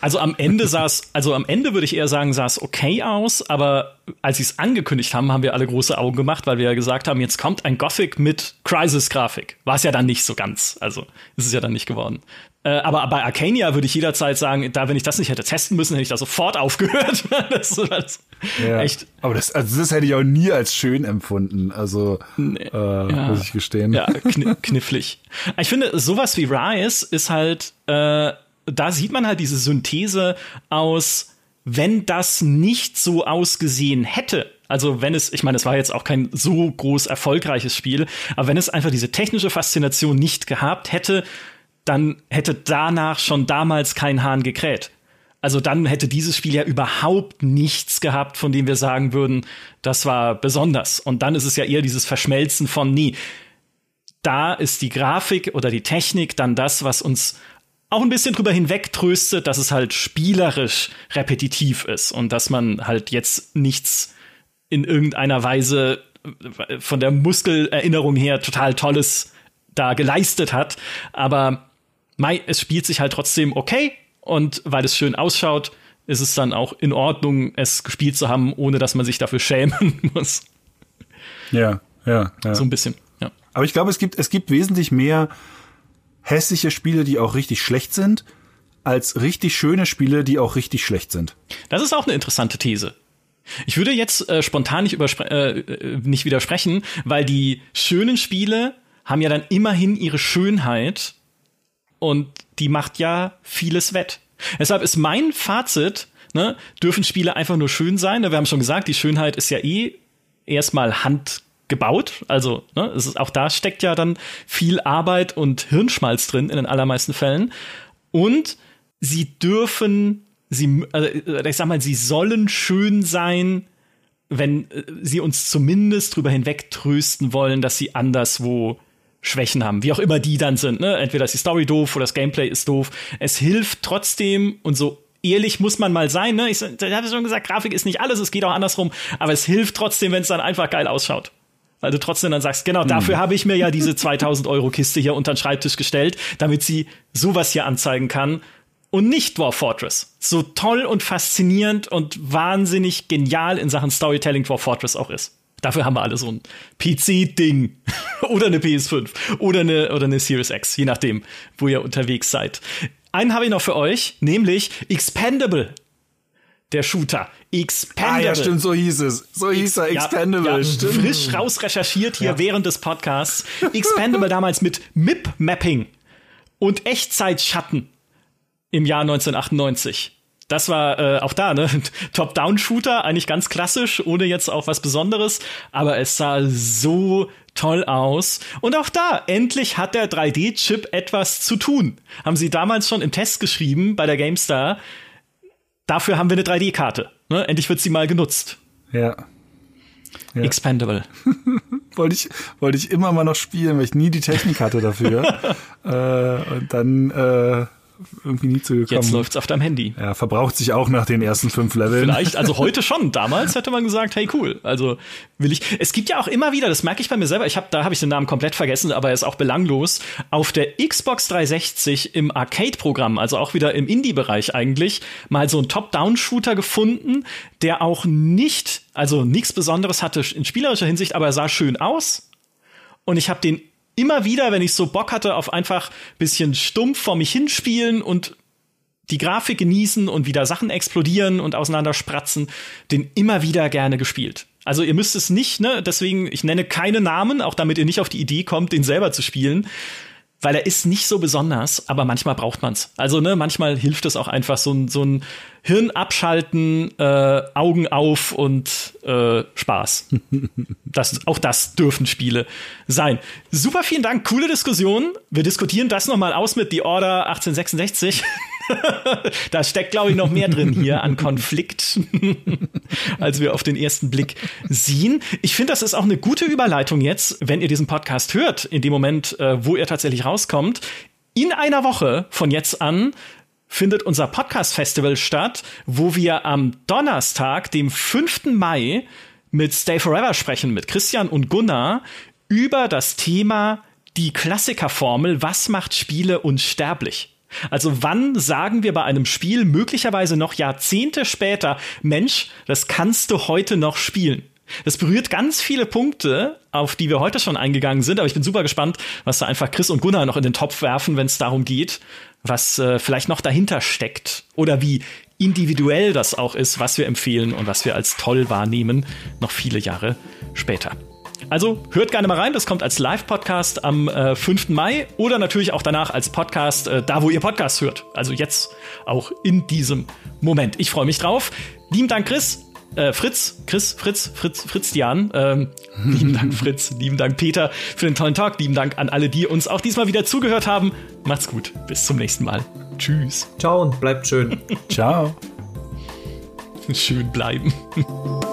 Also am Ende es, also am Ende würde ich eher sagen, sah es okay aus, aber als sie es angekündigt haben, haben wir alle große Augen gemacht, weil wir ja gesagt haben, jetzt kommt ein Gothic mit Crisis-Grafik. War es ja dann nicht so ganz. Also ist es ja dann nicht geworden. Äh, aber bei Arcania würde ich jederzeit sagen, da, wenn ich das nicht hätte testen müssen, hätte ich da sofort aufgehört. das das echt. Aber das, also das hätte ich auch nie als schön empfunden. Also, äh, muss ich gestehen. Ja, kn knifflig. Ich finde, sowas wie Rise ist halt, äh, da sieht man halt diese Synthese aus, wenn das nicht so ausgesehen hätte. Also wenn es, ich meine, es war jetzt auch kein so groß erfolgreiches Spiel, aber wenn es einfach diese technische Faszination nicht gehabt hätte, dann hätte danach schon damals kein Hahn gekräht. Also dann hätte dieses Spiel ja überhaupt nichts gehabt, von dem wir sagen würden, das war besonders. Und dann ist es ja eher dieses Verschmelzen von, nee, da ist die Grafik oder die Technik dann das, was uns auch ein bisschen drüber hinwegtröstet, dass es halt spielerisch repetitiv ist und dass man halt jetzt nichts in irgendeiner Weise äh, von der Muskelerinnerung her total Tolles da geleistet hat. Aber Mai, es spielt sich halt trotzdem okay und weil es schön ausschaut, ist es dann auch in Ordnung, es gespielt zu haben, ohne dass man sich dafür schämen muss. Ja, ja, ja. So ein bisschen, ja. Aber ich glaube, es gibt, es gibt wesentlich mehr hässliche Spiele, die auch richtig schlecht sind, als richtig schöne Spiele, die auch richtig schlecht sind. Das ist auch eine interessante These. Ich würde jetzt äh, spontan nicht, äh, äh, nicht widersprechen, weil die schönen Spiele haben ja dann immerhin ihre Schönheit und die macht ja vieles wett. Deshalb ist mein Fazit, ne, dürfen Spiele einfach nur schön sein. Wir haben schon gesagt, die Schönheit ist ja eh erstmal handgebaut. Also, ne, es ist, auch da steckt ja dann viel Arbeit und Hirnschmalz drin in den allermeisten Fällen. Und sie dürfen, sie, also ich sag mal, sie sollen schön sein, wenn äh, sie uns zumindest drüber hinweg trösten wollen, dass sie anderswo Schwächen haben, wie auch immer die dann sind. Ne? Entweder ist die Story doof oder das Gameplay ist doof. Es hilft trotzdem und so ehrlich muss man mal sein. Ne? Ich, ich habe schon gesagt, Grafik ist nicht alles, es geht auch andersrum, aber es hilft trotzdem, wenn es dann einfach geil ausschaut. Weil du trotzdem dann sagst, genau, dafür habe ich mir ja diese 2000 Euro Kiste hier unter den Schreibtisch gestellt, damit sie sowas hier anzeigen kann und nicht Dwarf Fortress. So toll und faszinierend und wahnsinnig genial in Sachen Storytelling Dwarf Fortress auch ist. Dafür haben wir alle so ein PC-Ding. oder eine PS5. Oder eine, oder eine Series X. Je nachdem, wo ihr unterwegs seid. Einen habe ich noch für euch, nämlich Expendable. Der Shooter. Expendable. Ah, ja, stimmt, so hieß es. So hieß er, Expendable. Ja, ja, stimmt. Frisch rausrecherchiert hier ja. während des Podcasts. Expendable damals mit MIP-Mapping und Echtzeitschatten im Jahr 1998. Das war äh, auch da, ne? Top-Down-Shooter, eigentlich ganz klassisch, ohne jetzt auch was Besonderes, aber es sah so toll aus. Und auch da, endlich hat der 3D-Chip etwas zu tun. Haben sie damals schon im Test geschrieben bei der GameStar. Dafür haben wir eine 3D-Karte. Ne? Endlich wird sie mal genutzt. Ja. ja. Expandable. wollte ich, wollte ich immer mal noch spielen, weil ich nie die Technik hatte dafür. äh, und dann äh, irgendwie nie zu gekommen. Jetzt läuft's auf deinem Handy. Ja, verbraucht sich auch nach den ersten fünf Leveln. Vielleicht, also heute schon. Damals hätte man gesagt, hey cool. Also will ich. Es gibt ja auch immer wieder, das merke ich bei mir selber. Ich habe, da habe ich den Namen komplett vergessen, aber er ist auch belanglos. Auf der Xbox 360 im Arcade-Programm, also auch wieder im Indie-Bereich eigentlich, mal so einen Top-Down-Shooter gefunden, der auch nicht, also nichts Besonderes hatte in spielerischer Hinsicht, aber er sah schön aus. Und ich habe den immer wieder, wenn ich so Bock hatte auf einfach bisschen stumpf vor mich hinspielen und die Grafik genießen und wieder Sachen explodieren und auseinanderspratzen, den immer wieder gerne gespielt. Also ihr müsst es nicht, ne? Deswegen, ich nenne keine Namen, auch damit ihr nicht auf die Idee kommt, den selber zu spielen weil er ist nicht so besonders, aber manchmal braucht man's. Also ne, manchmal hilft es auch einfach so ein so ein Hirn abschalten, äh, Augen auf und äh, Spaß. das, auch das dürfen Spiele sein. Super, vielen Dank, coole Diskussion. Wir diskutieren das noch mal aus mit The Order 1866. da steckt, glaube ich, noch mehr drin hier an Konflikt, als wir auf den ersten Blick sehen. Ich finde, das ist auch eine gute Überleitung jetzt, wenn ihr diesen Podcast hört, in dem Moment, äh, wo er tatsächlich rauskommt. In einer Woche von jetzt an findet unser Podcast-Festival statt, wo wir am Donnerstag, dem 5. Mai, mit Stay Forever sprechen, mit Christian und Gunnar, über das Thema die Klassikerformel, was macht Spiele unsterblich? Also wann sagen wir bei einem Spiel möglicherweise noch Jahrzehnte später, Mensch, das kannst du heute noch spielen? Das berührt ganz viele Punkte, auf die wir heute schon eingegangen sind, aber ich bin super gespannt, was da einfach Chris und Gunnar noch in den Topf werfen, wenn es darum geht, was äh, vielleicht noch dahinter steckt oder wie individuell das auch ist, was wir empfehlen und was wir als toll wahrnehmen, noch viele Jahre später. Also hört gerne mal rein, das kommt als Live-Podcast am äh, 5. Mai oder natürlich auch danach als Podcast, äh, da wo ihr Podcast hört. Also jetzt auch in diesem Moment. Ich freue mich drauf. Lieben Dank, Chris. Äh, Fritz, Chris, Fritz, Fritz, Fritz Dian. Ähm, lieben Dank, Fritz. Lieben Dank, Peter, für den tollen Talk. Lieben Dank an alle, die uns auch diesmal wieder zugehört haben. Macht's gut. Bis zum nächsten Mal. Tschüss. Ciao und bleibt schön. Ciao. Schön bleiben.